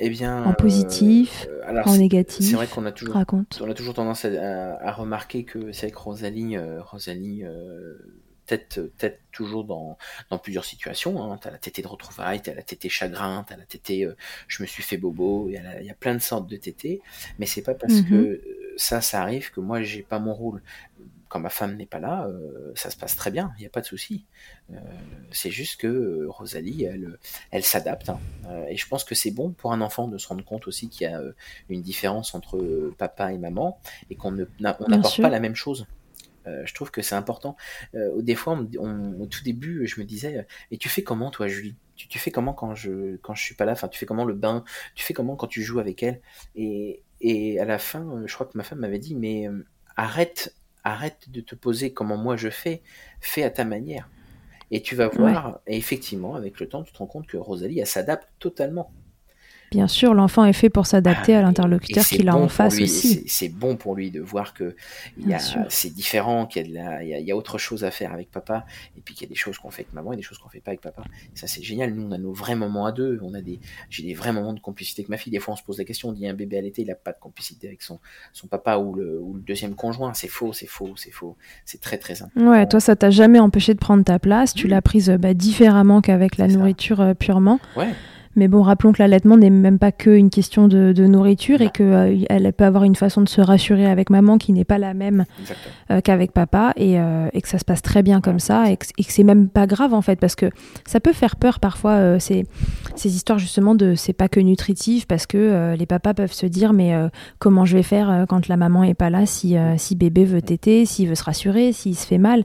Eh bien, en positif, euh, alors, en négatif. C'est vrai qu'on a toujours, raconte. on a toujours tendance à, à, à remarquer que c'est avec Rosalie, euh, Rosalie euh, tête, tête toujours dans, dans plusieurs situations. Hein. T'as la tétée de retrouvailles, t'as la tétée chagrin, t'as la tétée euh, je me suis fait bobo. Il y, a, il y a plein de sortes de tétées, mais c'est pas parce mm -hmm. que ça, ça arrive que moi j'ai pas mon rôle quand ma femme n'est pas là, ça se passe très bien, il n'y a pas de souci. c'est juste que Rosalie, elle, elle s'adapte. Hein. et je pense que c'est bon pour un enfant de se rendre compte aussi qu'il y a une différence entre papa et maman et qu'on n'apporte pas la même chose. Euh, je trouve que c'est important. Euh, des fois, au tout début, je me disais, et tu fais comment, toi, Julie? Tu, fais comment quand je quand je suis pas là? Enfin, tu fais comment le bain? Tu fais comment quand tu joues avec elle? Et, et à la fin, je crois que ma femme m'avait dit, mais euh, arrête, arrête de te poser comment moi je fais, fais à ta manière. Et tu vas voir, et effectivement, avec le temps, tu te rends compte que Rosalie, elle s'adapte totalement. Bien sûr, l'enfant est fait pour s'adapter à ah, l'interlocuteur qu'il a en face aussi. C'est bon pour lui de voir que c'est différent, qu'il y, a il y, a autre chose à faire avec papa, et puis qu'il y a des choses qu'on fait avec maman et des choses qu'on fait pas avec papa. ça, c'est génial. Nous, on a nos vrais moments à deux. On a des, j'ai des vrais moments de complicité avec ma fille. Des fois, on se pose la question, on dit un bébé à l'été, il a pas de complicité avec son, son papa ou le, ou le deuxième conjoint. C'est faux, c'est faux, c'est faux. C'est très, très important. Ouais, toi, ça t'a jamais empêché de prendre ta place. Tu l'as prise bah, différemment qu'avec la nourriture euh, purement. Ouais. Mais bon, rappelons que l'allaitement n'est même pas qu'une question de, nourriture et qu'elle euh, peut avoir une façon de se rassurer avec maman qui n'est pas la même euh, qu'avec papa euh, et, que ça se passe très bien comme ça et que, c'est même pas grave en fait parce que ça peut faire peur parfois ces, ces histoires justement de c'est pas que nutritif parce que les papas peuvent se dire mais comment je vais faire quand la maman est pas là si, si bébé veut téter, s'il veut se rassurer, s'il se fait mal.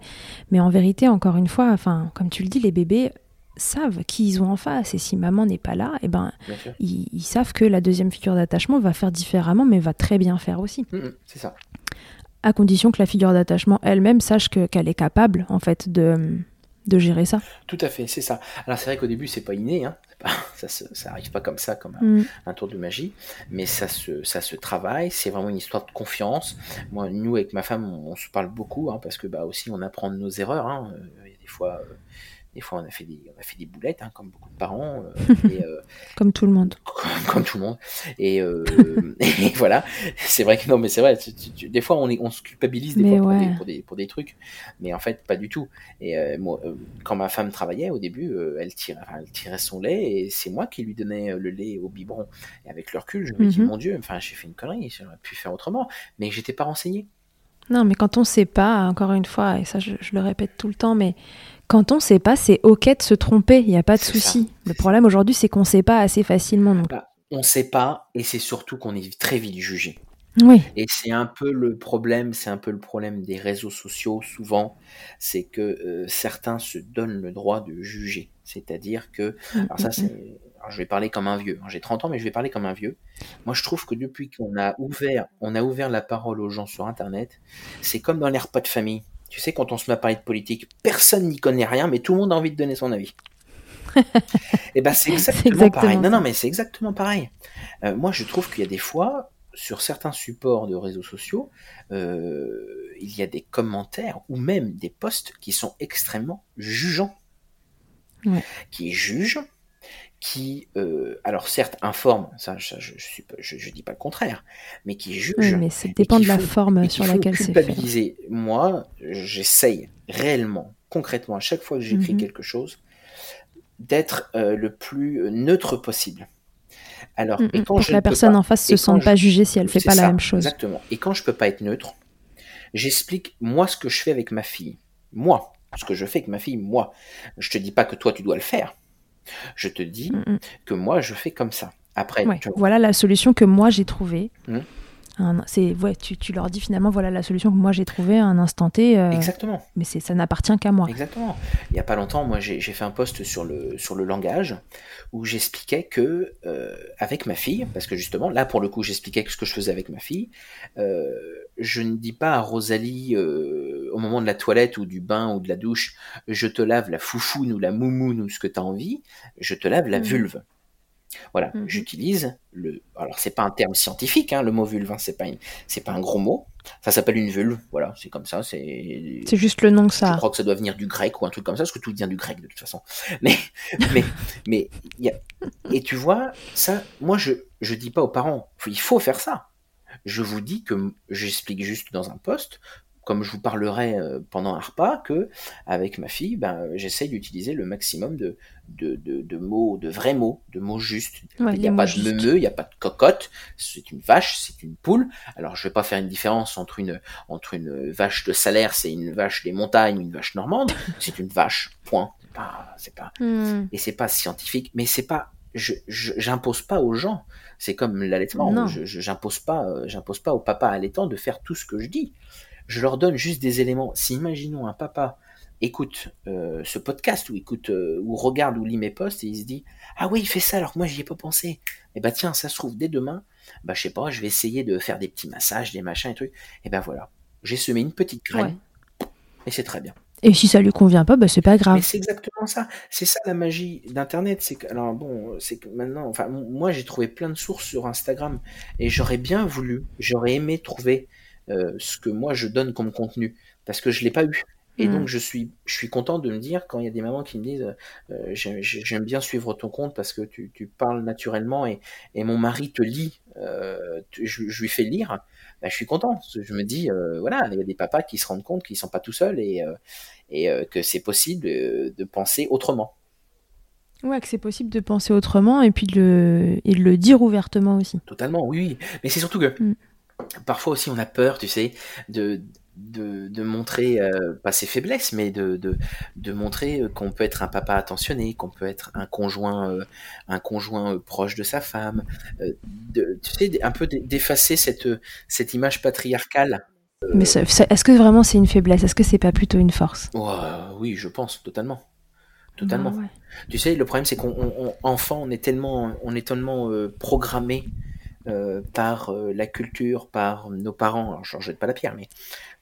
Mais en vérité, encore une fois, enfin, comme tu le dis, les bébés, savent qui ils ont en face et si maman n'est pas là, et eh ben ils, savent que la deuxième figure d'attachement va faire différemment mais va très bien faire aussi. Mm, mm, c'est ça. À condition que la figure d'attachement elle-même sache qu'elle est capable en fait de, de gérer ça. Tout à fait, c'est ça. Alors c'est vrai qu'au début c'est pas inné, hein. ça, ça arrive pas comme ça, comme un, mm. tour de magie, mais ça se, ça se travaille, c'est vraiment une histoire de confiance. Moi, nous avec ma femme, on, se parle beaucoup, hein, parce que bah aussi on apprend de nos erreurs. Hein. Il y a des fois, euh, des fois, on a fait des, on a fait des boulettes, hein, comme beaucoup de parents. Euh, euh, comme tout le monde. Comme, tout le monde. Et, euh, et voilà, c'est vrai que non, mais c'est vrai. des fois, on, est, on se culpabilise des fois pour, des, pour, des, trucs, mais en fait, pas du tout. Et moi, quand ma femme travaillait au début, elle, tirait, elle tirait son lait et c'est moi qui lui donnais le lait au biberon. Et avec le recul, je me dis, mhm. mon Dieu, enfin, j'ai fait une connerie, j'aurais pu faire autrement, mais j'étais pas renseigné. Non, mais quand on sait pas, encore une fois, et ça je, je le répète tout le temps, mais quand on ne sait pas, c'est ok de se tromper, il n'y a pas de souci. Le problème aujourd'hui, c'est qu'on ne sait pas assez facilement. Bah, on ne sait pas, et c'est surtout qu'on est très vite jugé. Oui. Et c'est un peu le problème, c'est un peu le problème des réseaux sociaux souvent, c'est que euh, certains se donnent le droit de juger. C'est-à-dire que, mm, alors ça mm, c'est, mm. je vais parler comme un vieux. J'ai 30 ans, mais je vais parler comme un vieux. Moi, je trouve que depuis qu'on a ouvert, on a ouvert la parole aux gens sur Internet, c'est comme dans les repas de famille. Tu sais, quand on se met à parler de politique, personne n'y connaît rien, mais tout le monde a envie de donner son avis. et eh ben c'est exactement, pareil. Non, non, mais c'est exactement pareil. Euh, moi, je trouve qu'il y a des fois, sur certains supports de réseaux sociaux, euh, il y a des commentaires ou même des posts qui sont extrêmement jugeants. Qui jugent qui, euh, alors certes, informe, ça, je, je, dis pas le contraire, mais qui juge. mais ça dépend de la forme sur laquelle c'est fait. Moi, j'essaye réellement, concrètement, à chaque fois que j'écris mhm. quelque chose, d'être euh, le plus neutre possible. Alors, et quand pour que la personne en face se sente pas jugée si elle fait pas la même chose. Exactement. Et quand je peux pas être neutre, j'explique moi ce que je fais avec ma fille. Moi, ce que je fais avec ma fille, moi. Je te dis pas que toi tu dois le faire. Je te dis mm, mm. que moi, je fais comme ça. Après, voilà la solution que moi j'ai trouvée. Hmm. C'est ouais, tu, tu, leur dis finalement voilà la solution que moi j'ai trouvée à un instant T. Euh, Exactement. Mais c'est ça n'appartient qu'à moi. Exactement. Il y a pas longtemps, moi j'ai fait un post sur le sur le langage où j'expliquais que euh, avec ma fille, parce que justement là pour le coup j'expliquais ce que je faisais avec ma fille, euh, je ne dis pas à Rosalie au moment de la toilette ou du bain ou de la douche, je te lave la foufoune ou la moumoune ou ce que tu as envie, je te lave la mmh. vulve. Voilà, mhm. j'utilise le. Alors c'est pas un terme scientifique, hein, le mot vulve, hein, c'est pas pas un gros mot. Ça s'appelle une vulve, voilà, c'est comme ça. C'est. C'est juste le nom que ça. Je crois que ça doit venir du grec ou un truc comme ça, parce que tout vient du grec de toute façon. Mais mais mais y a... et tu vois ça, moi je je dis pas aux parents, il faut faire ça. Je vous dis que j'explique juste dans un poste comme je vous parlerai euh, pendant un repas, que avec ma fille, ben, j'essaye d'utiliser le maximum de, de, de, mots, de vrais mots, de mots justes. il n'y a pas de meumeux, il n'y a pas de cocotte, c'est une vache, c'est une poule. Alors je vais pas faire une différence entre une, entre une vache de salaire, c'est une vache des montagnes, une vache normande, c'est une vache, point. C'est pas, hmm. et c'est pas scientifique, mais c'est pas, je, j'impose pas aux gens. C'est comme l'allaitement. Je, j'impose pas, euh, j'impose pas au papa allaitant de faire tout ce que je dis je leur donne juste des éléments. Si imaginons un papa écoute euh, ce podcast ou écoute euh, ou regarde ou lit mes posts et il se dit ah oui il fait ça alors que moi j'y ai pas pensé. Et eh bah ben, tiens ça se trouve dès demain bah je sais pas je vais essayer de faire des petits massages des machins et trucs et eh ben voilà. J'ai semé une petite graine et c'est très bien. Et si ça lui convient pas bah c'est pas grave. C'est exactement ça. C'est ça la magie d'internet. C'est que alors bon c'est que maintenant enfin moi j'ai trouvé plein de sources sur Instagram et j'aurais bien voulu j'aurais aimé trouver euh, ce que moi je donne comme contenu parce que je l'ai pas eu. Et donc mm. je suis, je suis content de me dire quand il y a des mamans qui me disent euh, j'aime bien suivre ton compte parce que tu, tu parles naturellement et, et, mon mari te lit, euh, je, je, lui fais lire, bah, je suis content. Je me dis euh, voilà il y a des papas qui se rendent compte qu'ils sont pas tout seuls et, euh, et que c'est possible de, de, penser autrement. Ouais, que c'est possible de penser autrement et puis de le, et de le dire ouvertement aussi. Totalement, oui. Mais c'est surtout que mm parfois aussi on a peur, tu sais, de, de, montrer, euh, pas ses faiblesses, mais de, de, montrer euh, qu'on peut être un papa attentionné, qu'on peut être un conjoint, euh, un conjoint proche de sa femme, de, tu sais, un peu d'effacer cette, cette image patriarcale. Mais est-ce que vraiment c'est une faiblesse? Est-ce que c'est pas plutôt une force? Oui, je pense, totalement. Totalement. Bah tu sais, le problème c'est qu'on enfant, on est tellement, on est tellement programmé euh, par euh, la culture, par nos parents, alors je ne jette pas la pierre, mais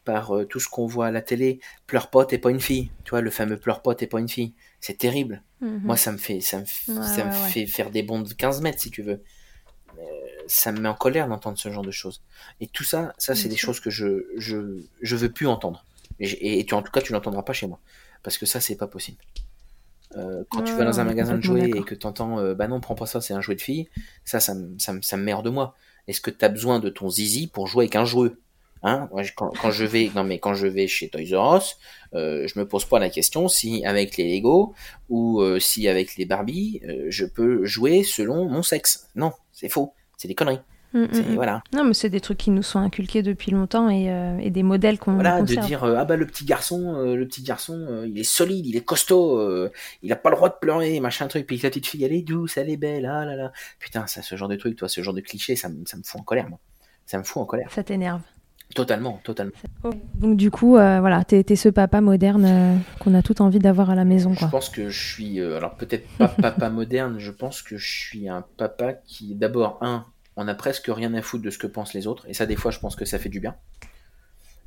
par euh, tout ce qu'on voit à la télé, pleure pote et pas une fille, tu vois, le fameux pleure pote et pas une fille, c'est terrible. Mhm. Moi, ça me fait, ça me, ça me fait faire des bonds de 15 mètres, si tu veux. ça me met en colère d'entendre ce genre de choses. Et tout ça, ça, c'est des choses que je, je, je veux plus entendre. Et, et tu, en tout cas, tu l'entendras pas chez moi. Parce que ça, c'est pas possible. Euh, quand tu vas dans un magasin de jouets et que tu entends euh, bah non, prends pas ça, c'est un jouet de fille, ça, ça, ça, ça me merde de moi. Est-ce que tu as besoin de ton zizi pour jouer avec un jouet? Hein? Quand, quand, je vais, non mais quand je vais chez Toys R Us, euh, je me pose pas la question si avec les Lego ou euh, si avec les Barbie, je peux jouer selon mon sexe. Non, c'est faux, c'est des conneries. Mm, mm, mm. voilà. Non, mais c'est des trucs qui nous sont inculqués depuis longtemps et, euh, et des modèles qu'on Voilà, de dire euh, ah bah le petit garçon, euh, le petit garçon, il est solide, il est costaud, il a pas le droit de pleurer, machin truc. Puis la petite fille, elle est douce, elle est belle, ah là là. Putain, ça, ce genre de truc, toi, ce genre de cliché, ça, ça me fout en colère, moi. Ça me fout en colère. Ça t'énerve. Totalement, totalement. Donc du coup, voilà, t'es es ce papa moderne qu'on a tout envie d'avoir à la maison. Quoi. Je pense que je suis, alors peut-être pas papa moderne, je pense que je suis un papa qui, d'abord, un, on a presque rien à foutre de ce que pensent les autres. Et ça, des fois, je pense que ça fait du bien.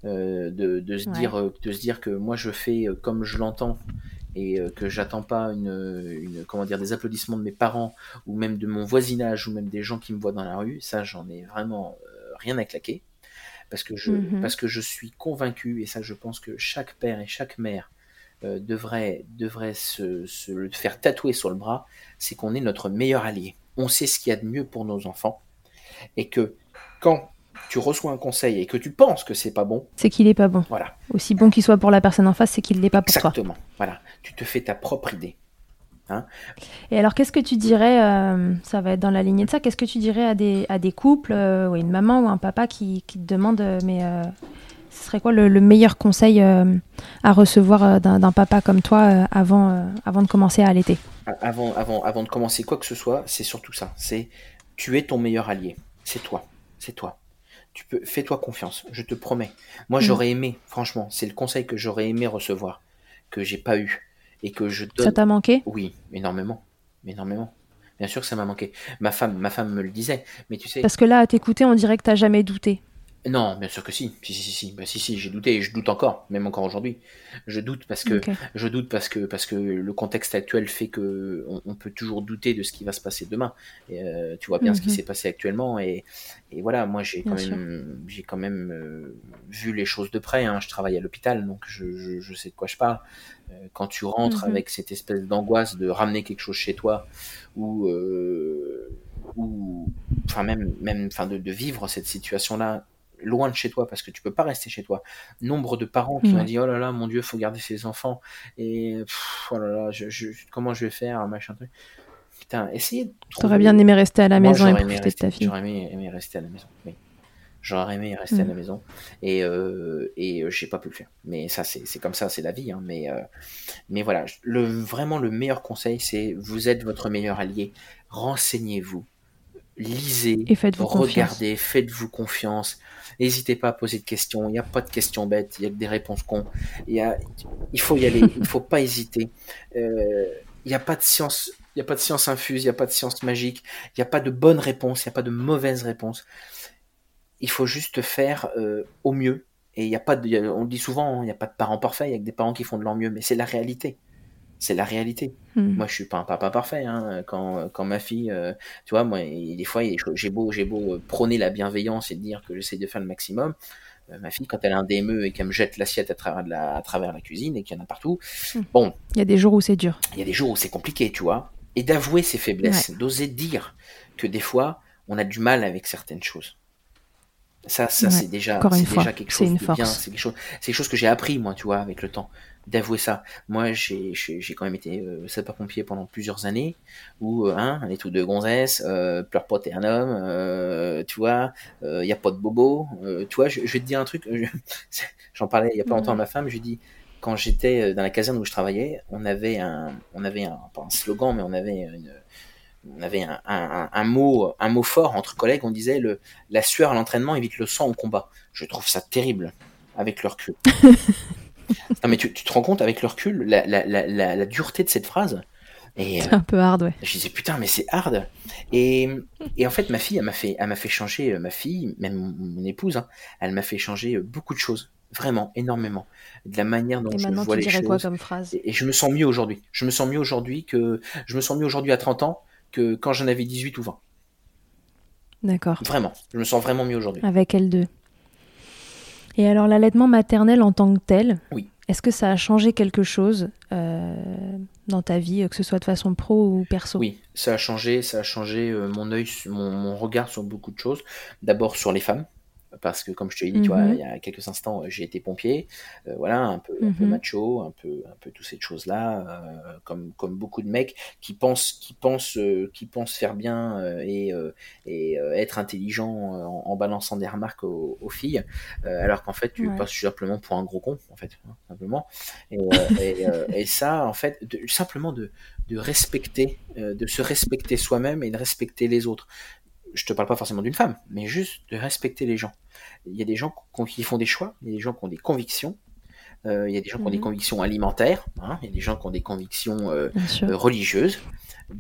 Euh, de, se dire, euh, de se dire que moi, je fais euh, comme je l'entends et que j'attends pas une, comment dire, des applaudissements de mes parents ou même de mon voisinage ou même des gens qui me voient dans la rue. Ça, j'en ai vraiment rien à claquer. Parce que, je, mhm. parce que je suis convaincu, et ça, je pense que chaque père et chaque mère devrait, devrait se, se le faire tatouer sur le bras, c'est qu'on est notre meilleur allié. On sait ce qu'il y a de mieux pour nos enfants et que quand tu reçois un conseil et que tu penses que c'est pas bon, c'est qu'il est pas bon. Voilà. Aussi bon qu'il soit pour la personne en face, c'est qu'il l'est pas pour toi. Exactement. Voilà. Tu te fais ta propre idée. Hein et alors, qu'est-ce que tu dirais, euh, ça va être dans la lignée de ça, qu'est-ce que tu dirais à des, à des couples, euh, ou une maman ou un papa qui, qui te demande, euh, mais ce serait quoi le, meilleur conseil à recevoir d'un papa comme toi avant, avant de commencer à allaiter? Avant, avant, avant de commencer quoi que ce soit, c'est surtout ça. C'est tu es ton meilleur allié. C'est toi. C'est toi. Tu peux, fais-toi confiance. Je te promets. Moi, mm. j'aurais aimé, franchement, c'est le conseil que j'aurais aimé recevoir, que j'ai pas eu et que je donne. Ça t'a manqué? Oui, énormément, énormément. Bien sûr que ça m'a manqué. Ma femme, ma femme me le disait, mais tu sais. Parce que là, à t'écouter, on dirait que t'as jamais douté. Non, bien sûr que si. Si, si, si. Bah, si, si, j'ai douté et je doute encore, même encore aujourd'hui. Je doute parce que, je doute parce que, parce que le contexte actuel fait que on, peut toujours douter de ce qui va se passer demain. Et, euh, tu vois bien ce qui mhm. s'est passé actuellement et, et voilà, moi j'ai quand, même, j'ai quand même euh, vu les choses de près. Hein. Je travaille à l'hôpital, donc je, je, je, sais de quoi je parle. Euh, quand tu rentres mhm. avec cette espèce d'angoisse de ramener quelque chose chez toi ou ou enfin même même enfin de, de vivre cette situation là loin de chez toi parce que tu peux pas rester chez toi. Nombre de parents qui Ouais. ont dit oh là là mon Dieu faut garder ses enfants et pff, oh là là je, je- comment je vais faire machin truc. Putain essayez. T'aurais bien aimé rester à la Moi, maison et profiter de ta fille. J'aurais aimé, aimé rester à la maison. Oui. J'aurais aimé rester à Mm. la maison et euh, et euh, j'ai pas pu le faire. Mais ça c'est c'est comme ça, c'est la vie. Hein. Mais euh, mais voilà, le vraiment le meilleur conseil c'est vous êtes votre meilleur allié. Renseignez-vous, lisez, Et confiance. regardez, faites-vous confiance. N'hésitez pas à poser de questions. Il n'y a pas de questions bêtes. Il y a que des réponses cons. Il y a, il faut y aller. il faut pas hésiter. Euh, il n'y a pas de science. Il n'y a pas de science infuse. Il n'y a pas de science magique. Il n'y a pas de bonne réponse. Il n'y a pas de mauvaise réponse. Il faut juste faire euh, au mieux. Et il y a pas de, on le dit souvent, hein, il n'y a pas de parents parfaits. Il y a que des parents qui font de leur mieux. Mais c'est la réalité. C'est la réalité. Hmm. Moi, je suis pas un papa parfait. Hein. Quand, quand ma fille, euh, tu vois, moi, des fois, j'ai beau, j'ai beau euh, prôner la bienveillance et dire que j'essaie de faire le maximum. euh, ma fille, quand elle a un DME et qu'elle me jette l'assiette à travers de la, à travers la cuisine et qu'il y en a partout, bon, Il y a des jours où c'est dur. il y a des jours où c'est compliqué, tu vois. Et d'avouer ses faiblesses, d'oser dire que des fois, on a du mal avec certaines choses. Ça, ça Ouais, c'est déjà, déjà quelque chose une de bien. C'est quelque quelque chose que j'ai appris moi, tu vois, avec le temps, d'avouer ça. Moi, j'ai, quand même été euh, sapeur-pompier pendant plusieurs années, où euh, hein, les trucs de gonzesse, euh, pleure pas t'es un homme, euh, tu vois, il y a pas de bobo, euh, tu vois. Je, je vais te dire un truc. je- J'en parlais il y a pas longtemps à ma femme. Je lui dis quand j'étais euh, dans la caserne où je travaillais, on avait un, on avait un, pas un slogan, mais on avait une, on avait un, un, un mot, un mot fort entre collègues. On disait le, la sueur à l'entraînement évite le sang au combat. Je trouve ça terrible avec le recul. non mais tu, tu te rends compte avec le recul la, la, la, la, dureté de cette phrase. Et euh, C'est un peu hard, ouais. je disais putain mais c'est hard. Et, et en fait ma fille elle m'a fait, elle m'a fait changer euh, ma fille, même mon, mon épouse, hein, elle m'a fait changer euh, beaucoup de choses, vraiment énormément, de la manière dont Et je vois tu les choses. quoi comme phrase? Et, et je me sens mieux aujourd'hui. Je me sens mieux aujourd'hui que je me sens mieux aujourd'hui à 30 ans que quand j'en avais 18 ou 20. D'accord. Vraiment, je me sens vraiment mieux aujourd'hui. Avec elle deux. Et alors, l'allaitement maternel en tant que tel, Oui. est-ce que ça a changé quelque chose euh, dans ta vie, que ce soit de façon pro ou perso? Oui, ça a changé, ça a changé euh, mon œil, mon regard sur beaucoup de choses. D'abord sur les femmes, parce que comme je te l'ai dit, tu vois, Mhm. il y a quelques instants, euh, j'ai été pompier, euh, voilà, un peu, un peu Mhm. macho, un peu, un peu toutes ces choses-là, euh, comme, comme beaucoup de mecs qui pensent, qui pensent, euh, qui pensent faire bien et, et être intelligent en, en balançant des remarques aux, aux filles, alors qu'en fait, tu Ouais. passes simplement pour un gros con, en fait, hein, simplement. Et, et, et ça, en fait, de- simplement de de respecter, de se respecter soi-même et de respecter les autres. Je te parle pas forcément d'une femme, mais juste de respecter les gens. Il y a des gens qui font des choix, il y a des gens qui ont des convictions, euh, il y a des gens qui ont des Mhm. convictions alimentaires, hein, il y a des gens qui ont des convictions euh, euh, religieuses.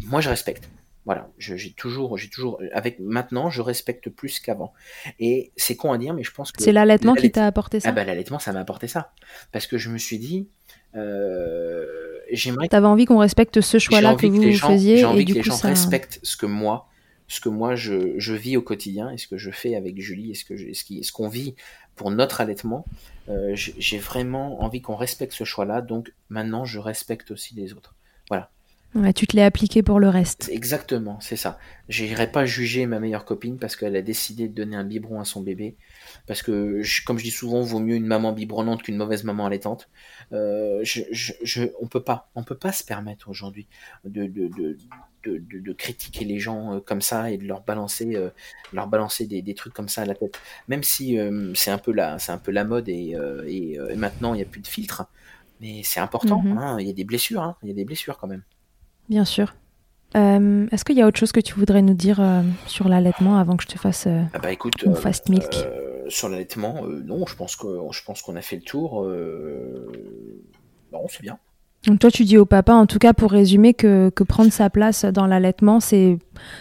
Moi, je respecte. Voilà, j'ai toujours, j'ai toujours, avec maintenant, je respecte plus qu'avant. Et c'est con à dire, mais je pense que C'est l'allaitement qui t'a apporté ça Ah bah l'allaitement, ça m'a apporté ça, parce que je me suis dit, euh, j'aimerais T'avais envie qu'on respecte ce choix-là que que vous gens, faisiez j'ai envie et que du les coup gens ça... respectent ce que moi, ce que moi je, je vis au quotidien et ce que je fais avec Julie et ce je, ce qu'on vit pour notre allaitement. Euh, j'ai vraiment envie qu'on respecte ce choix-là, donc maintenant je respecte aussi les autres. Voilà, Ouais, tu te l'es appliqué pour le reste. Exactement, c'est ça. J'irai pas juger ma meilleure copine parce qu'elle a décidé de donner un biberon à son bébé, parce que je- comme je dis souvent, vaut mieux une maman biberonnante qu'une mauvaise maman allaitante. Euh, je, je, je- on peut pas, on peut pas se permettre aujourd'hui de, de, de, de, de- de critiquer les gens euh, comme ça et de leur balancer, euh, leur balancer des, des trucs comme ça à la tête. Même si euh, c'est un peu la, c'est un peu la mode et, et, et maintenant il n'y a plus de filtre, mais c'est important. Mhm. hein, Il y a des blessures, hein, il y a des blessures quand même. Bien sûr. Euh, Est-ce qu'il y a autre chose que tu voudrais nous dire euh, sur l'allaitement avant que je te fasse euh, Ah bah écoute, mon fast milk sur l'allaitement, non, je pense qu'on a fait le tour. Non, c'est bien. Donc toi, tu dis au papa, en tout cas pour résumer, que, que prendre sa place dans l'allaitement, c'est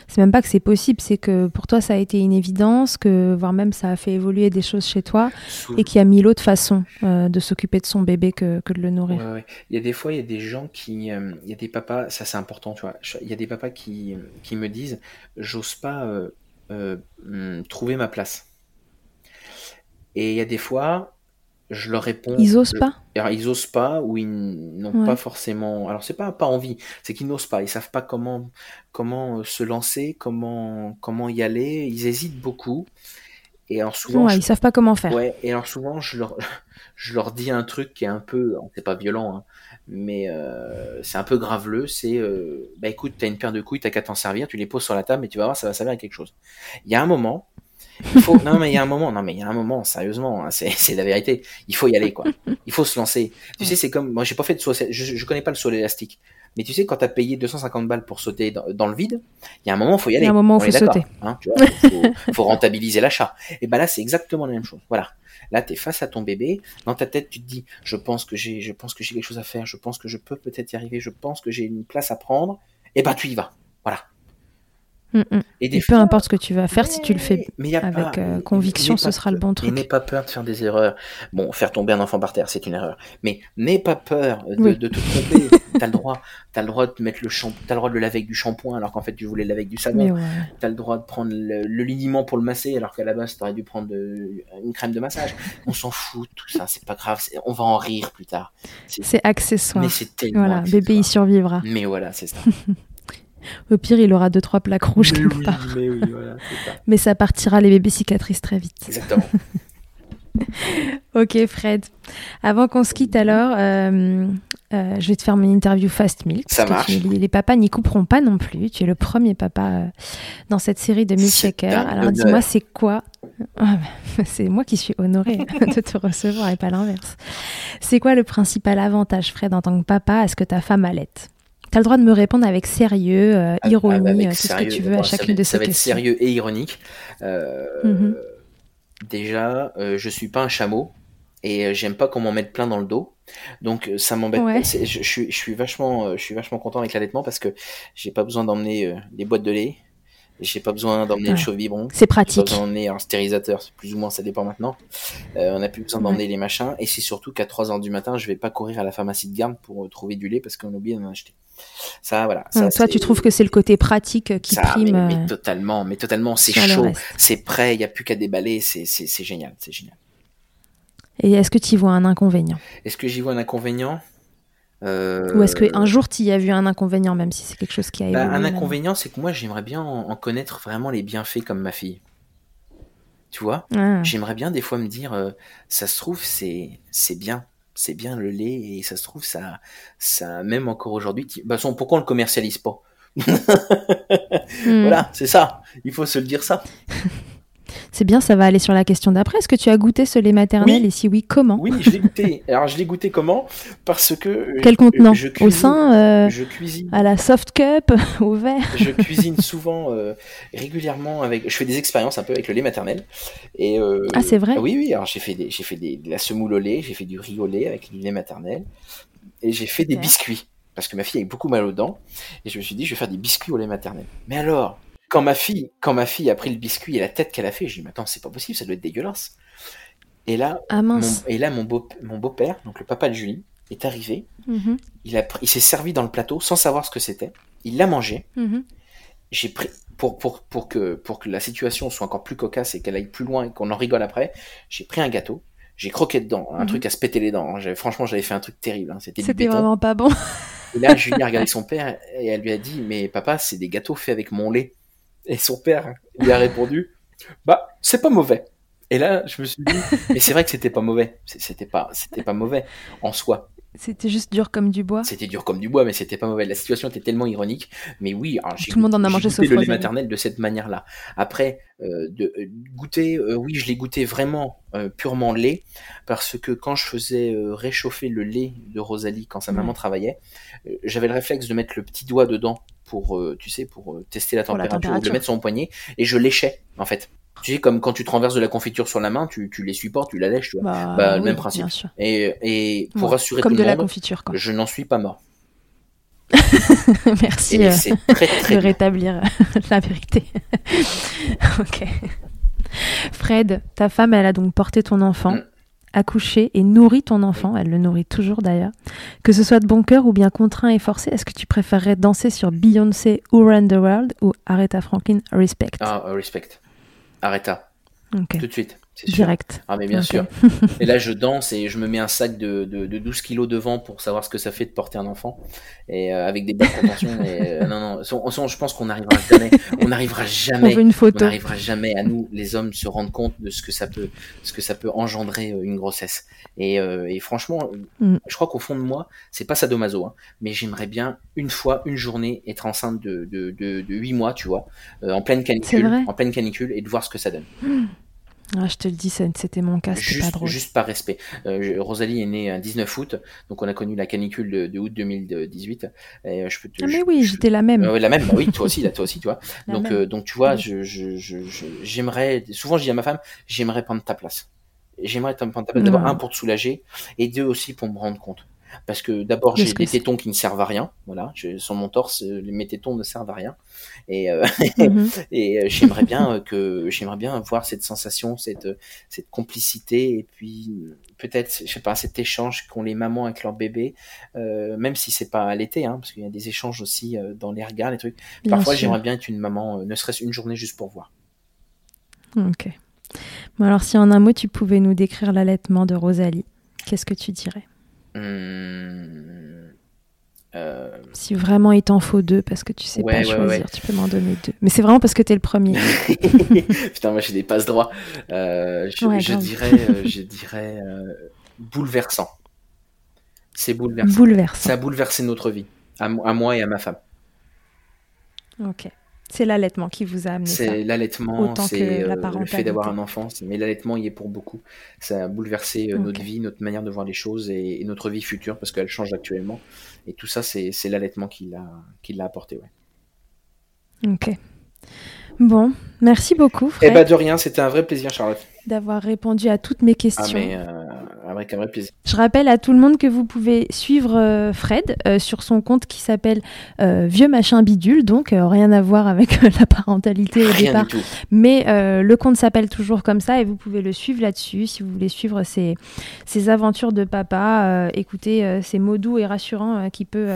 c'est même pas que c'est possible, c'est que pour toi ça a été une évidence, que voire même ça a fait évoluer des choses chez toi, Sous- et qu'il y a mille autres façons euh, de s'occuper de son bébé que, que de le nourrir. Ouais, ouais. Il y a des fois, il y a des gens qui, euh, il y a des papas, ça c'est important, tu vois. Je- Il y a des papas qui, qui me disent, j'ose pas euh, hum, trouver ma place. Et il y a des fois, je leur réponds. Ils osent je- pas Alors, ils osent pas ou ils n'ont Ouais. pas forcément. Alors c'est pas pas envie, c'est qu'ils n'osent pas. Ils savent pas comment comment euh, se lancer, comment comment y aller. Ils hésitent beaucoup. Et alors souvent, Ouais, je- ils savent pas comment faire. Ouais, et alors souvent, je leur, je leur dis un truc qui est un peu, c'est pas violent, hein, mais euh, c'est un peu graveleux, c'est, euh, bah écoute, t'as une paire de couilles, t'as qu'à t'en servir, tu les poses sur la table et tu vas voir, ça va servir à quelque chose. Il y a un moment, il faut, non mais il y a un moment, non mais il y a un moment, sérieusement, hein, c'est, c'est la vérité, il faut y aller, quoi. Il faut se lancer. Tu sais, c'est comme, moi j'ai pas fait de saut, je, je connais pas le saut élastique. Mais tu sais, quand t'as payé 250 balles pour sauter dans, dans le vide, il y a un moment, faut y aller. Il y a un moment est faut sauter. hein, tu vois, faut, faut rentabiliser l'achat. Et ben là, c'est exactement la même chose. Voilà. Là, tu es face à ton bébé. Dans ta tête, tu te dis, je pense que j'ai, je pense que j'ai quelque chose à faire. Je pense que je peux peut-être y arriver. Je pense que j'ai une place à prendre. Et ben, tu y vas. Voilà. Mm, mm. Et des Et peu importe ce que tu vas faire, si tu le fais mais avec, pas- euh, conviction, ce sera le bon truc. n'aie pas peur de faire des erreurs. Bon, faire tomber un enfant par terre, c'est une erreur. Mais n'aie pas peur de, Oui. de te tromper. t'as le droit, t'as le droit de mettre le shampoing, t'as le droit de le laver avec du shampoing alors qu'en fait tu voulais le laver avec du savon. Ouais. T'as le droit de prendre le, le liniment pour le masser alors qu'à la base t'aurais dû prendre de- une crème de massage. On s'en fout, tout ça, c'est pas grave. On va en rire plus tard. C'est- C'est accessoire. Mais c'est tellement. Voilà, accessoire. bébé y survivra. Mais voilà, c'est ça. Au pire, il aura deux trois plaques rouges mais quelque oui, part. mais oui, voilà, c'est ça. Mais ça partira les bébés cicatrices très vite. Exactement. Ok Fred. Avant qu'on se quitte alors, euh, euh, je vais te faire mon interview Fast Milk. Ça marche. tu- les, papas n'y couperont pas non plus. Tu es le premier papa euh, dans cette série de C'est Milkshaker. un Alors dis-moi, c'est quoi Ah, bah, C'est moi qui suis honorée de te recevoir et pas l'inverse. C'est quoi le principal avantage, Fred, en tant que papa, à ce que ta femme allaite T'as le droit de me répondre avec sérieux, euh, Ah, ironie, ah, bah, avec euh, tout ce que tu veux à ça chacune de Ça ces va être questions. sérieux et ironique. Euh, Mhm. Déjà, je suis pas un chameau et j'aime pas qu'on m'en mette plein dans le dos. Donc ça m'embête. Ouais. Je, je suis, je suis vachement, je suis vachement content avec l'allaitement parce que j'ai pas besoin d'emmener des boîtes de lait. J'ai pas besoin d'emmener Ouais. le chaud biberon. C'est J'ai pas pratique. besoin d'emmener un stérilisateur, plus ou moins ça dépend maintenant. Euh, on n'a plus besoin d'emmener les machins et c'est surtout qu'à 3 heures du matin, je vais pas courir à la pharmacie de garde pour euh, trouver du lait parce qu'on a oublié d'en acheter. Ça, voilà. Ça, toi, tu trouves que c'est le côté pratique qui ça, prime mais, mais euh, totalement, mais totalement, c'est chaud, c'est prêt, il y a plus qu'à déballer, c'est génial, c'est génial. Et est-ce que tu y vois un inconvénient? Est-ce que j'y vois un inconvénient? Euh, Ou est-ce qu'un jour tu y as vu un inconvénient, même si c'est quelque chose qui a bah, un inconvénient, c'est que moi j'aimerais bien en, en connaître vraiment les bienfaits comme ma fille. Tu vois? Ah. J'aimerais bien des fois me dire, euh, ça se trouve c'est c'est bien, c'est bien le lait et ça se trouve ça ça même encore aujourd'hui. Bah, pourquoi on le commercialise pas? Hmm. Voilà, c'est ça. Il faut se le dire ça. C'est bien, ça va aller sur la question d'après. Est-ce que tu as goûté ce lait maternel Oui. et si oui, comment Oui, je l'ai goûté. Alors je l'ai goûté comment? Parce que euh, Quel contenant? je Au sein, euh, Je cuisine. à la soft cup, au verre? Je cuisine souvent, euh, régulièrement avec. Je fais des expériences un peu avec le lait maternel. Et euh, Ah, c'est vrai? Oui, oui. Alors j'ai fait des, j'ai fait des, de la semoule au lait, j'ai fait du riz au lait avec du lait maternel, et j'ai fait des biscuits parce que ma fille avait beaucoup mal aux dents, et je me suis dit je vais faire des biscuits au lait maternel. Mais alors, quand ma fille, quand ma fille a pris le biscuit et la tête qu'elle a fait, j'ai dit mais attends c'est pas possible, ça doit être dégueulasse. Et là, Ah mon, et là mon beau, mon beau père, donc le papa de Julie, est arrivé. Mhm, Il a, il s'est servi dans le plateau sans savoir ce que c'était. Il l'a mangé mhm. j'ai pris pour pour pour que pour que la situation soit encore plus cocasse et qu'elle aille plus loin et qu'on en rigole après, j'ai pris un gâteau, j'ai croqué dedans, un Mhm. truc à se péter les dents. hein. Franchement, j'avais fait un truc terrible. hein. C'était vraiment pas bon. Et là, Julie a regardé son père et elle lui a dit "Mais papa, c'est des gâteaux faits avec mon lait." Et son père lui a répondu "Bah, c'est pas mauvais." Et là, je me suis dit "Mais c'est vrai que c'était pas mauvais. C'était pas c'était pas mauvais en soi. C'était juste dur comme du bois. C'était dur comme du bois, mais c'était pas mauvais. La situation était tellement ironique. Mais oui, alors, j'ai Tout le monde en a mangé sauf le lait maternel de cette manière-là. Après, euh, de euh, goûter, euh, oui, je l'ai goûté vraiment purement lait, parce que quand je faisais réchauffer le lait de Rosalie quand sa maman travaillait, j'avais le réflexe de mettre le petit doigt dedans pour, euh, tu sais, pour euh, tester la Pour la température, le température. mettre sur mon poignet, et je léchais en fait. Tu sais, comme quand tu te renverses de la confiture sur la main, tu, tu les supportes, tu la lèches, tu vois. Bah, Bah, le oui, même principe. Et, et pour Ouais, rassurer Comme tout de le la monde, confiture, quoi. je n'en suis pas mort. Merci Et euh, c'est très très de bien. rétablir la vérité. ok. Fred, ta femme, elle a donc porté ton enfant, Mm. Accouché et nourri ton enfant. Elle le nourrit toujours d'ailleurs. Que ce soit de bon cœur ou bien contraint et forcé, est-ce que tu préférerais danser sur Beyoncé ou Run the World ou Aretha Franklin? Respect Ah, euh, respect. Ok. tout de suite. Direct. Ah mais bien sûr. et là je danse et je me mets un sac de, de, de, 12 kilos devant pour savoir ce que ça fait de porter un enfant et euh, avec des bonnes contentions. Euh, non non, je pense qu'on n'arrivera jamais, on n'arrivera jamais, on, une photo. on n'arrivera jamais à nous les hommes se rendre compte de ce que ça peut, ce que ça peut engendrer euh, une grossesse. Et, et franchement, mm. je crois qu'au fond de moi, c'est pas sadomaso, hein, mais j'aimerais bien une fois, une journée être enceinte de de, de, de 8 mois, tu vois, en pleine canicule, en pleine canicule et de voir ce que ça donne. Mm. Ah, je te le dis, c'était mon cas, c'était pas drôle. Juste par respect. Euh, Rosalie est née un 19 août, donc on a connu la canicule de, de août 2018. Et euh, je peux te, ah mais oui, j'étais la même. la même, bah oui, toi aussi, là, toi aussi, tu vois. donc, euh, donc tu vois, je, je, j'aimerais, souvent je dis à ma femme, j'aimerais prendre ta place. J'aimerais prendre ta place, d'abord un pour te soulager, et deux aussi pour me rendre compte parce que d'abord j'ai des tétons qui ne servent à rien, voilà, je, sur mon torse, euh, mes tétons ne servent à rien, et, euh, mhm. et euh, j'aimerais bien que j'aimerais bien voir cette sensation, cette cette complicité, et puis peut-être, je sais pas, cet échange qu'ont les mamans avec leurs bébés, même si c'est pas à l'été, hein, parce qu'il y a des échanges aussi dans les regards, les trucs. Parfois, j'aimerais bien être une maman, ne serait-ce une journée juste pour voir. Ok. Bon alors, si en un mot tu pouvais nous décrire l'allaitement de Rosalie, qu'est-ce que tu dirais? Hum, euh, si vraiment il t'en faut deux, parce que tu sais pas choisir, tu peux m'en donner deux. Mais c'est vraiment parce que t'es le premier. Putain, moi j'ai des passes droits. Euh, je, dirais, euh, je dirais bouleversant. C'est bouleversant. Bouleversant. Ça a bouleversé notre vie, à, à moi et à ma femme. Ok. C'est l'allaitement qui vous a amené ça. C'est l'allaitement, c'est euh, le fait d'avoir un enfant. Mais l'allaitement y est pour beaucoup. Ça a bouleversé euh, notre vie, notre manière de voir les choses et, notre vie future parce qu'elle change actuellement. Et tout ça, c'est l'allaitement qui l'a apporté. Ouais. Ok. Bon, merci beaucoup. Fred. Eh ben de rien, c'était un vrai plaisir, Charlotte. D'avoir répondu à toutes mes questions. Ah, mais, euh, avec un vrai plaisir. Je rappelle à tout le monde que vous pouvez suivre euh, Fred euh, sur son compte qui s'appelle Vieux Machin Bidule, donc rien à voir avec la parentalité au rien départ. Du tout. Mais le compte s'appelle toujours comme ça et vous pouvez le suivre là-dessus si vous voulez suivre ses, ses aventures de papa, écouter ces mots doux et rassurants qu'il peut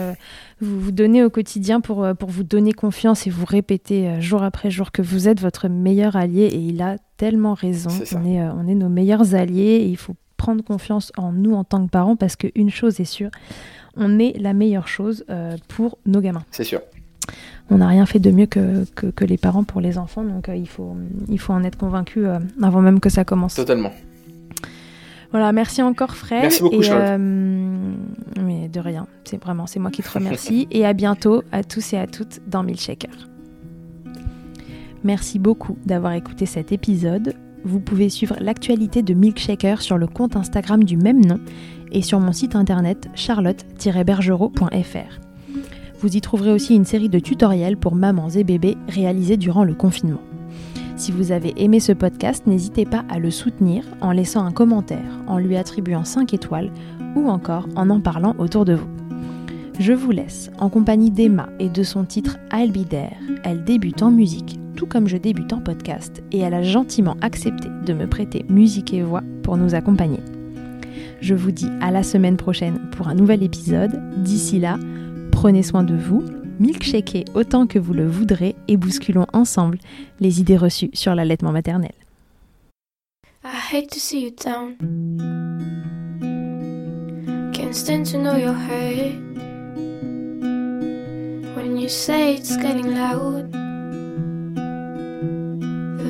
vous, vous donner au quotidien pour, pour vous donner confiance et vous répéter jour après jour que vous êtes votre meilleur allié et il a tellement raison. on, est, euh, on est nos meilleurs alliés et il faut prendre confiance en nous en tant que parents parce qu'une chose est sûre, on est la meilleure chose euh, pour nos gamins. C'est sûr. On n'a rien fait de mieux que, que, les parents pour les enfants, donc euh, il, faut, il faut en être convaincu avant même que ça commence. Totalement. Voilà, merci encore Fred. Merci beaucoup, et, Mais de rien, c'est vraiment, c'est moi qui te remercie. et à bientôt à tous et à toutes dans Milkshaker. Merci beaucoup d'avoir écouté cet épisode. Vous pouvez suivre l'actualité de Milkshaker sur le compte Instagram du même nom et sur mon site internet charlotte-bergerot.fr. Vous y trouverez aussi une série de tutoriels pour mamans et bébés réalisés durant le confinement. Si vous avez aimé ce podcast, n'hésitez pas à le soutenir en laissant un commentaire, en lui attribuant 5 étoiles ou encore en en parlant autour de vous. Je vous laisse en compagnie d'Emma et de son titre I'll Be. Elle débute en musique tout comme je débute en podcast, et elle a gentiment accepté de me prêter musique et voix pour nous accompagner. Je vous dis à la semaine prochaine pour un nouvel épisode. D'ici là, prenez soin de vous, milkshakez autant que vous le voudrez et bousculons ensemble les idées reçues sur l'allaitement maternel. I hate to see you down. Can't stand to know your When you say it's getting loud.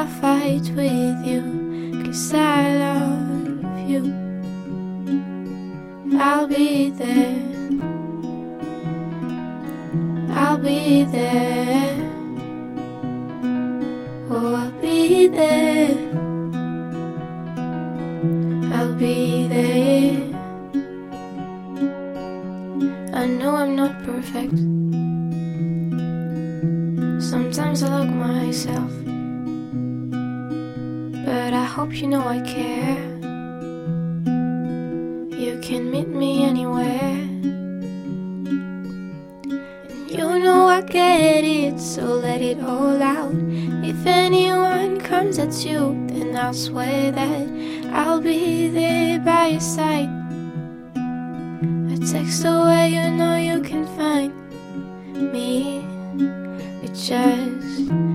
I'll fight with you, cause I love you. I'll be there. I'll be there. Oh, I'll be there. I'll be there. I know I'm not perfect. Sometimes I look myself, but I hope you know I care. You can meet me anywhere. You know I get it, so let it all out. If anyone comes at you, then I'll swear that I'll be there by your side. A text away, you know you can find me. It just